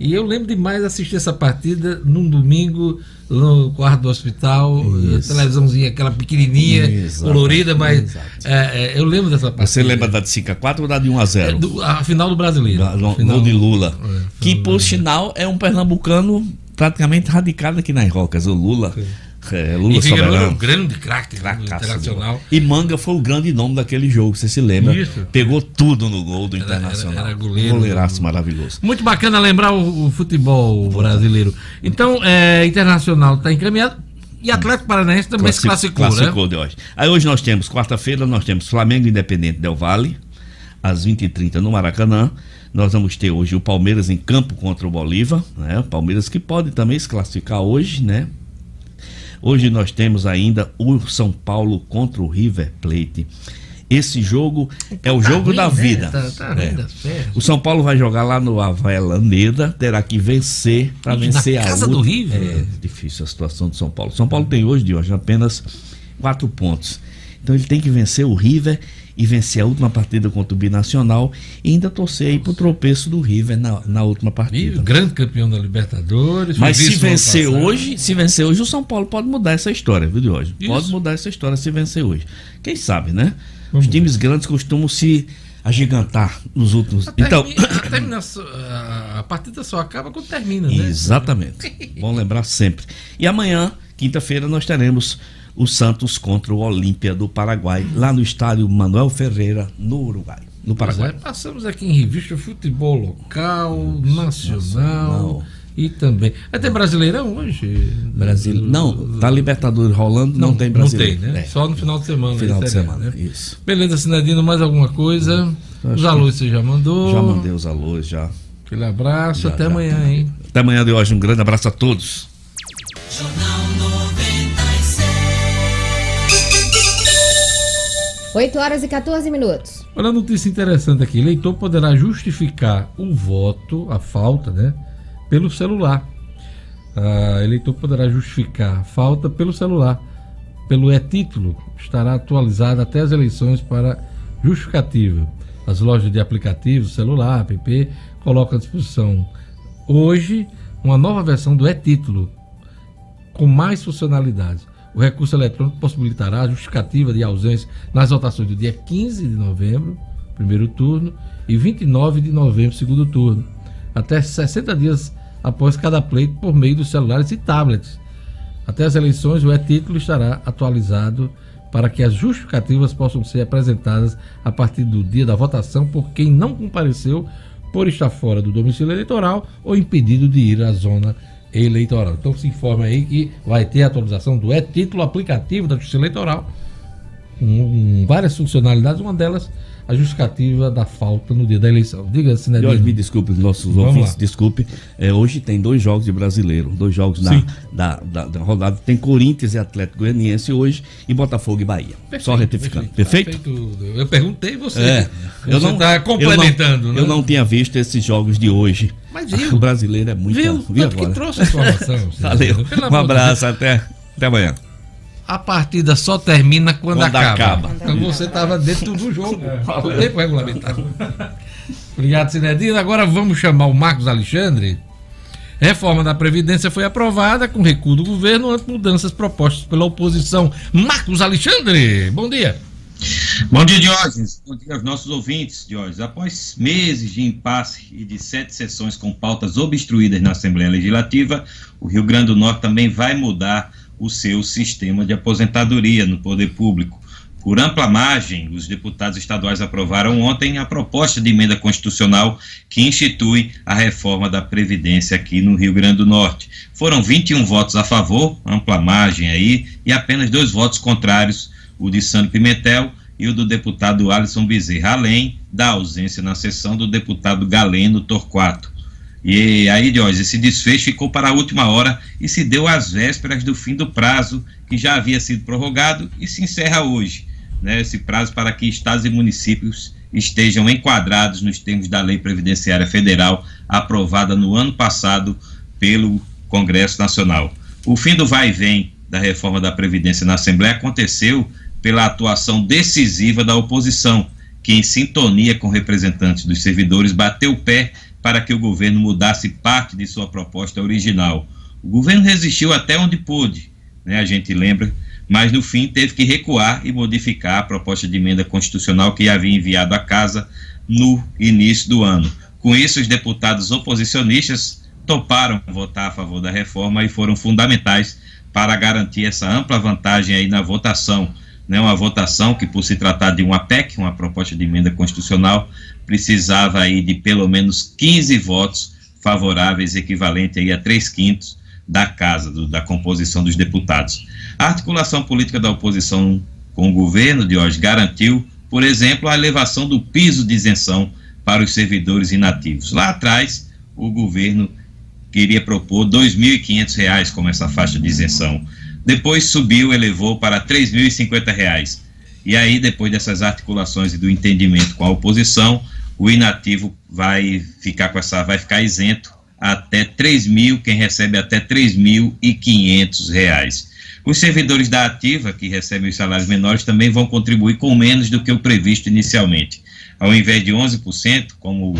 E eu lembro demais de assistir essa partida num domingo no quarto do hospital, Isso. televisãozinha, aquela pequenininha, colorida, mas é, é, eu lembro dessa partida. Você lembra da de 5x4 ou da de 1x0? É, do- a final do brasileiro. Da- no- Final- de Lula. É, que, por sinal, é um pernambucano praticamente radicado aqui nas Rocas, o Lula. É, Lula E Figueiredo era um Soberano. grande craque Cracaço, internacional. E Manga foi o grande nome daquele jogo, você se lembra? Isso. Pegou tudo no gol do Era- Internacional. era- era goleiro. Goleiraço maravilhoso. Muito bacana lembrar o, o futebol brasileiro. Então, é, Internacional está encaminhado e Atlético Paranaense também se Classi- classificou, classificou né? de hoje. Aí hoje nós temos, quarta-feira, nós temos Flamengo Independente Del Vale, às 20h30 no Maracanã. Nós vamos ter hoje o Palmeiras em campo contra o Bolívar, né? O Palmeiras que pode também se classificar hoje, né? Hoje nós temos ainda o São Paulo contra o River Plate. Esse jogo é o Tá jogo ruim, da né? vida. Tá, tá É. O São Paulo vai jogar lá no Avelaneda, terá que vencer para vencer na a casa do River? É difícil a situação do São Paulo. São Paulo tem hoje, de hoje, apenas quatro pontos. Então ele tem que vencer o River e vencer a última partida contra o Binacional e ainda torcer aí pro tropeço do River na, na última E partida. o grande campeão da Libertadores. Mas se vencer hoje, se vencer hoje, o São Paulo pode mudar essa história, viu, de hoje? Isso. Pode mudar essa história se vencer hoje. Quem sabe, né? Vamos Os times grandes costumam se agigantar nos últimos. A Então, termi- a terminação- a- a partida só acaba quando termina, né? Exatamente. Bom lembrar sempre. E amanhã, quinta-feira, nós teremos o Santos contra o Olímpia do Paraguai, lá no estádio Manuel Ferreira, no Uruguai, no Paraguai. é, passamos aqui em revista futebol local, nacional, Nacional. e também. Ter Brasileirão hoje? Brasil. Não, tá Libertadores rolando, não, tem brasileiro. Não tem, né? É, Só no final de semana. final aí de semana. né? Isso. Beleza, Sinadino, mais alguma coisa? Acho Os alôs você já mandou. Já mandei os alôs, já. Aquele abraço, Já, até já, amanhã, tá. hein? Até amanhã de hoje. Um grande abraço a todos. Jornal 8 horas e 14 minutos. Olha a notícia interessante aqui. Eleitor poderá justificar o voto, a falta, né? Pelo celular. Ah, eleitor poderá justificar a falta pelo celular. Pelo e-título. Estará atualizado até as eleições para justificativa. As lojas de aplicativos, celular, app, colocam à disposição hoje uma nova versão do e-título com mais funcionalidades. O recurso eletrônico possibilitará a justificativa de ausência nas votações do dia 15 de novembro, primeiro turno, e 29 de novembro, segundo turno, até 60 dias após cada pleito por meio dos celulares e tablets. Até as eleições, o e-título estará atualizado para que as justificativas possam ser apresentadas a partir do dia da votação por quem não compareceu por estar fora do domicílio eleitoral ou impedido de ir à zona eleitoral. Então se informa aí que vai ter atualização do e-título aplicativo da Justiça Eleitoral com várias funcionalidades, uma delas a justificativa da falta no dia da eleição. Diga, Jorge, me Sinedino. desculpe, os nossos Vamos ouvintes, lá. desculpe. É, hoje tem dois jogos de brasileiro, dois jogos da, Sim. da, da, da rodada. Tem Corinthians e Atlético Goianiense hoje e Botafogo e Bahia. Só retificando. Perfeito? Perfeito. Eu perguntei você. É, Você está complementando, eu não, né? eu não tinha visto esses jogos de hoje. Mas viu? O brasileiro é muito Viu? viu Tanto que agora? trouxe a informação. Valeu. Um abraço, até, até amanhã. A partida só termina quando, Quando acaba. acaba. Então você estava dentro do jogo. O tempo regulamentar. Obrigado, Sinedino. Agora vamos chamar o Marcos Alexandre. Reforma da Previdência foi aprovada com recuo do governo ante mudanças propostas pela oposição. Marcos Alexandre, bom dia. Bom dia, Diógenes. Bom dia aos nossos ouvintes, Diógenes. Após meses de impasse e de sete sessões com pautas obstruídas na Assembleia Legislativa, o Rio Grande do Norte também vai mudar o seu sistema de aposentadoria no poder público. Por ampla margem, os deputados estaduais aprovaram ontem a proposta de emenda constitucional que institui a reforma da Previdência aqui no Rio Grande do Norte. Foram 21 votos a favor, ampla margem aí, e apenas dois votos contrários, o de Sandro Pimentel e o do deputado Alisson Bezerra, além da ausência na sessão do deputado Galeno Torquato. E aí, Diógenes, esse desfecho ficou para a última hora e se deu às vésperas do fim do prazo, que já havia sido prorrogado e se encerra hoje. Né, esse prazo para que estados e municípios estejam enquadrados nos termos da Lei Previdenciária Federal, aprovada no ano passado pelo Congresso Nacional. O fim do vai e vem da reforma da Previdência na Assembleia aconteceu pela atuação decisiva da oposição, que, em sintonia com representantes dos servidores, bateu o pé para que o governo mudasse parte de sua proposta original. O governo resistiu até onde pôde, né, a gente lembra, mas no fim teve que recuar e modificar a proposta de emenda constitucional que havia enviado à casa no início do ano. Com isso, os deputados oposicionistas toparam votar a favor da reforma e foram fundamentais para garantir essa ampla vantagem aí na votação. Né, uma votação que, por se tratar de uma PEC, uma proposta de emenda constitucional, precisava aí de pelo menos 15 votos favoráveis, equivalente aí a 3 quintos da casa, do, da composição dos deputados. A articulação política da oposição com o governo de hoje garantiu, por exemplo, a elevação do piso de isenção para os servidores inativos. Lá atrás, o governo queria propor R$ 2.500 como essa faixa de isenção. Depois subiu, elevou para R$ 3.050. E aí, depois dessas articulações e do entendimento com a oposição, o inativo vai ficar com essa, vai ficar isento até 3 mil, quem recebe até 3.500 reais. Os servidores da ativa, que recebem os salários menores, também vão contribuir com menos do que o previsto inicialmente. Ao invés de 11%, como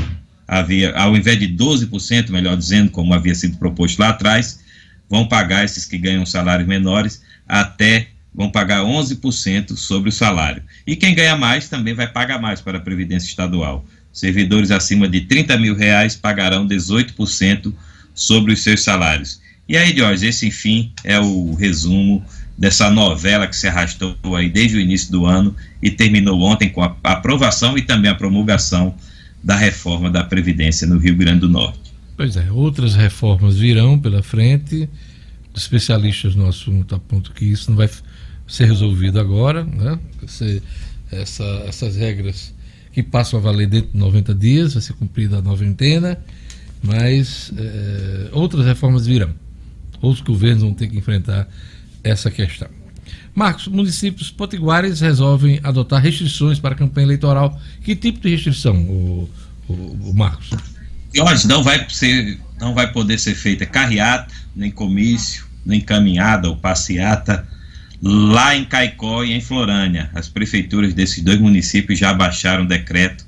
havia, ao invés de 12%, melhor dizendo, como havia sido proposto lá atrás, vão pagar esses que ganham salários menores até vão pagar 11% sobre o salário. E quem ganha mais também vai pagar mais para a Previdência Estadual. Servidores acima de 30 mil reais pagarão 18% sobre os seus salários. E aí, Jorge, esse enfim é o resumo dessa novela que se arrastou aí desde o início do ano e terminou ontem com a aprovação e também a promulgação da reforma da Previdência no Rio Grande do Norte. Pois é, outras reformas virão pela frente. Especialistas no assunto apontam que isso não vai ser resolvido agora, né? Essa, essas regras que passam a valer dentro de 90 dias, vai ser cumprida a noventena, mas é, outras reformas virão. Outros governos vão ter que enfrentar essa questão. Marcos, municípios potiguares resolvem adotar restrições para a campanha eleitoral. Que tipo de restrição, o, o, o Marcos? Jorge, não vai, ser, não vai poder ser feita carreata, nem comício, nem caminhada ou passeata lá em Caicó e em Florânia. As prefeituras desses dois municípios já baixaram decreto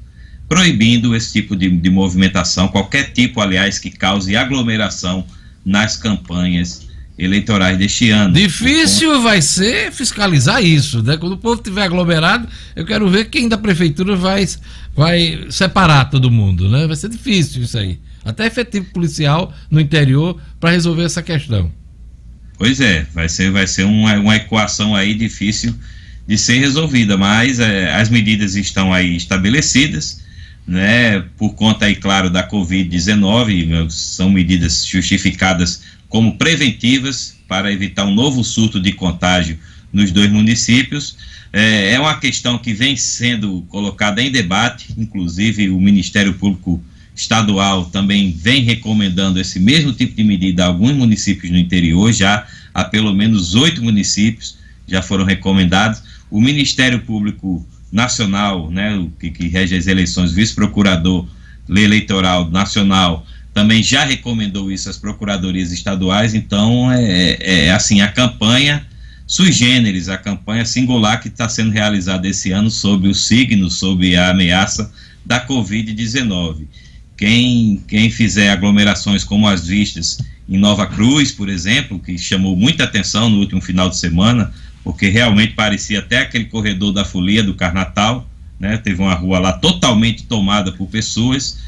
proibindo esse tipo de, de movimentação, qualquer tipo, aliás, que cause aglomeração nas campanhas eleitorais deste ano. Difícil vai ser fiscalizar isso, né? Quando o povo estiver aglomerado, eu quero ver quem da prefeitura vai, vai separar todo mundo, né? Vai ser difícil isso aí. Até efetivo policial no interior para resolver essa questão. Pois é, vai ser, vai ser uma, uma equação aí difícil de ser resolvida, mas é, as medidas estão aí estabelecidas, né? Por conta aí, claro, da Covid-19, são medidas justificadas como preventivas para evitar um novo surto de contágio nos dois municípios. É, é uma questão que vem sendo colocada em debate, inclusive o Ministério Público Estadual também vem recomendando esse mesmo tipo de medida a alguns municípios no interior, já há pelo menos oito municípios já foram recomendados. O Ministério Público Nacional, né, o que, que rege as eleições, vice-procurador eleitoral nacional, também já recomendou isso às procuradorias estaduais, então é, é, é assim, a campanha sui generis, a campanha singular que está sendo realizada esse ano sobre o signo, sobre a ameaça da Covid-19. Quem, quem fizer aglomerações como as vistas em Nova Cruz, por exemplo, que chamou muita atenção no último final de semana, porque realmente parecia até aquele corredor da folia do Carnatal, né? teve uma rua lá totalmente tomada por pessoas,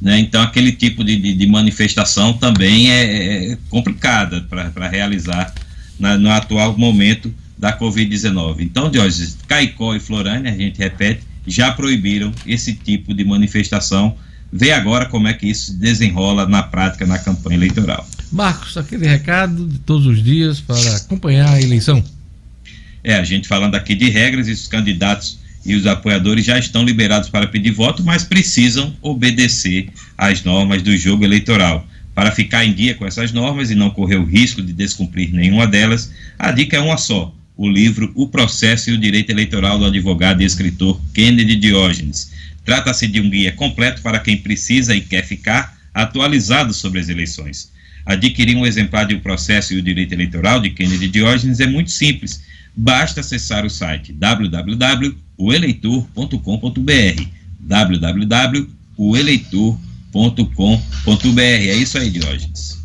né? Então, aquele tipo de, de, de manifestação também é, é complicada para realizar na, no atual momento da Covid-19. Então, Jorge, Caicó e Florânia, a gente repete, já proibiram esse tipo de manifestação. Vê agora como é que isso se desenrola na prática na campanha eleitoral. Marcos, aquele recado de todos os dias para acompanhar a eleição. É, a gente falando aqui de regras e os candidatos e os apoiadores já estão liberados para pedir voto, mas precisam obedecer às normas do jogo eleitoral. Para ficar em dia com essas normas e não correr o risco de descumprir nenhuma delas, a dica é uma só: o livro O Processo e o Direito Eleitoral do advogado e escritor Kennedy Diógenes. Trata-se de um guia completo para quem precisa e quer ficar atualizado sobre as eleições. Adquirir um exemplar de O Processo e o Direito Eleitoral de Kennedy Diógenes é muito simples. Basta acessar o site www oeleitor.com.br www.oeleitor.com.br É isso aí, Diógenes.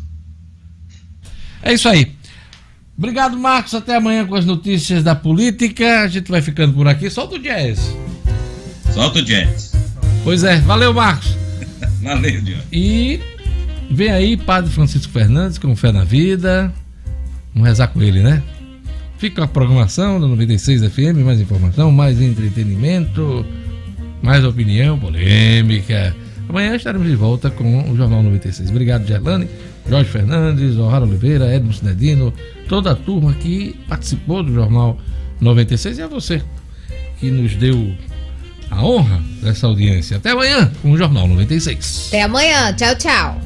É isso aí. Obrigado, Marcos. Até amanhã com as notícias da política. A gente vai ficando por aqui. Solta o jazz. Solta o jazz. Pois é. Valeu, Marcos. Valeu, Diógenes. E vem aí Padre Francisco Fernandes com Fé na Vida. Vamos rezar com ele, né? Fica a programação da 96 FM, mais informação, mais entretenimento, mais opinião, polêmica. Amanhã estaremos de volta com o Jornal 96. Obrigado, Gerlane, Jorge Fernandes, O'Hara Oliveira, Edmo Cinedino, toda a turma que participou do Jornal 96 e a você que nos deu a honra dessa audiência. Até amanhã com o Jornal 96. Até amanhã. Tchau, tchau.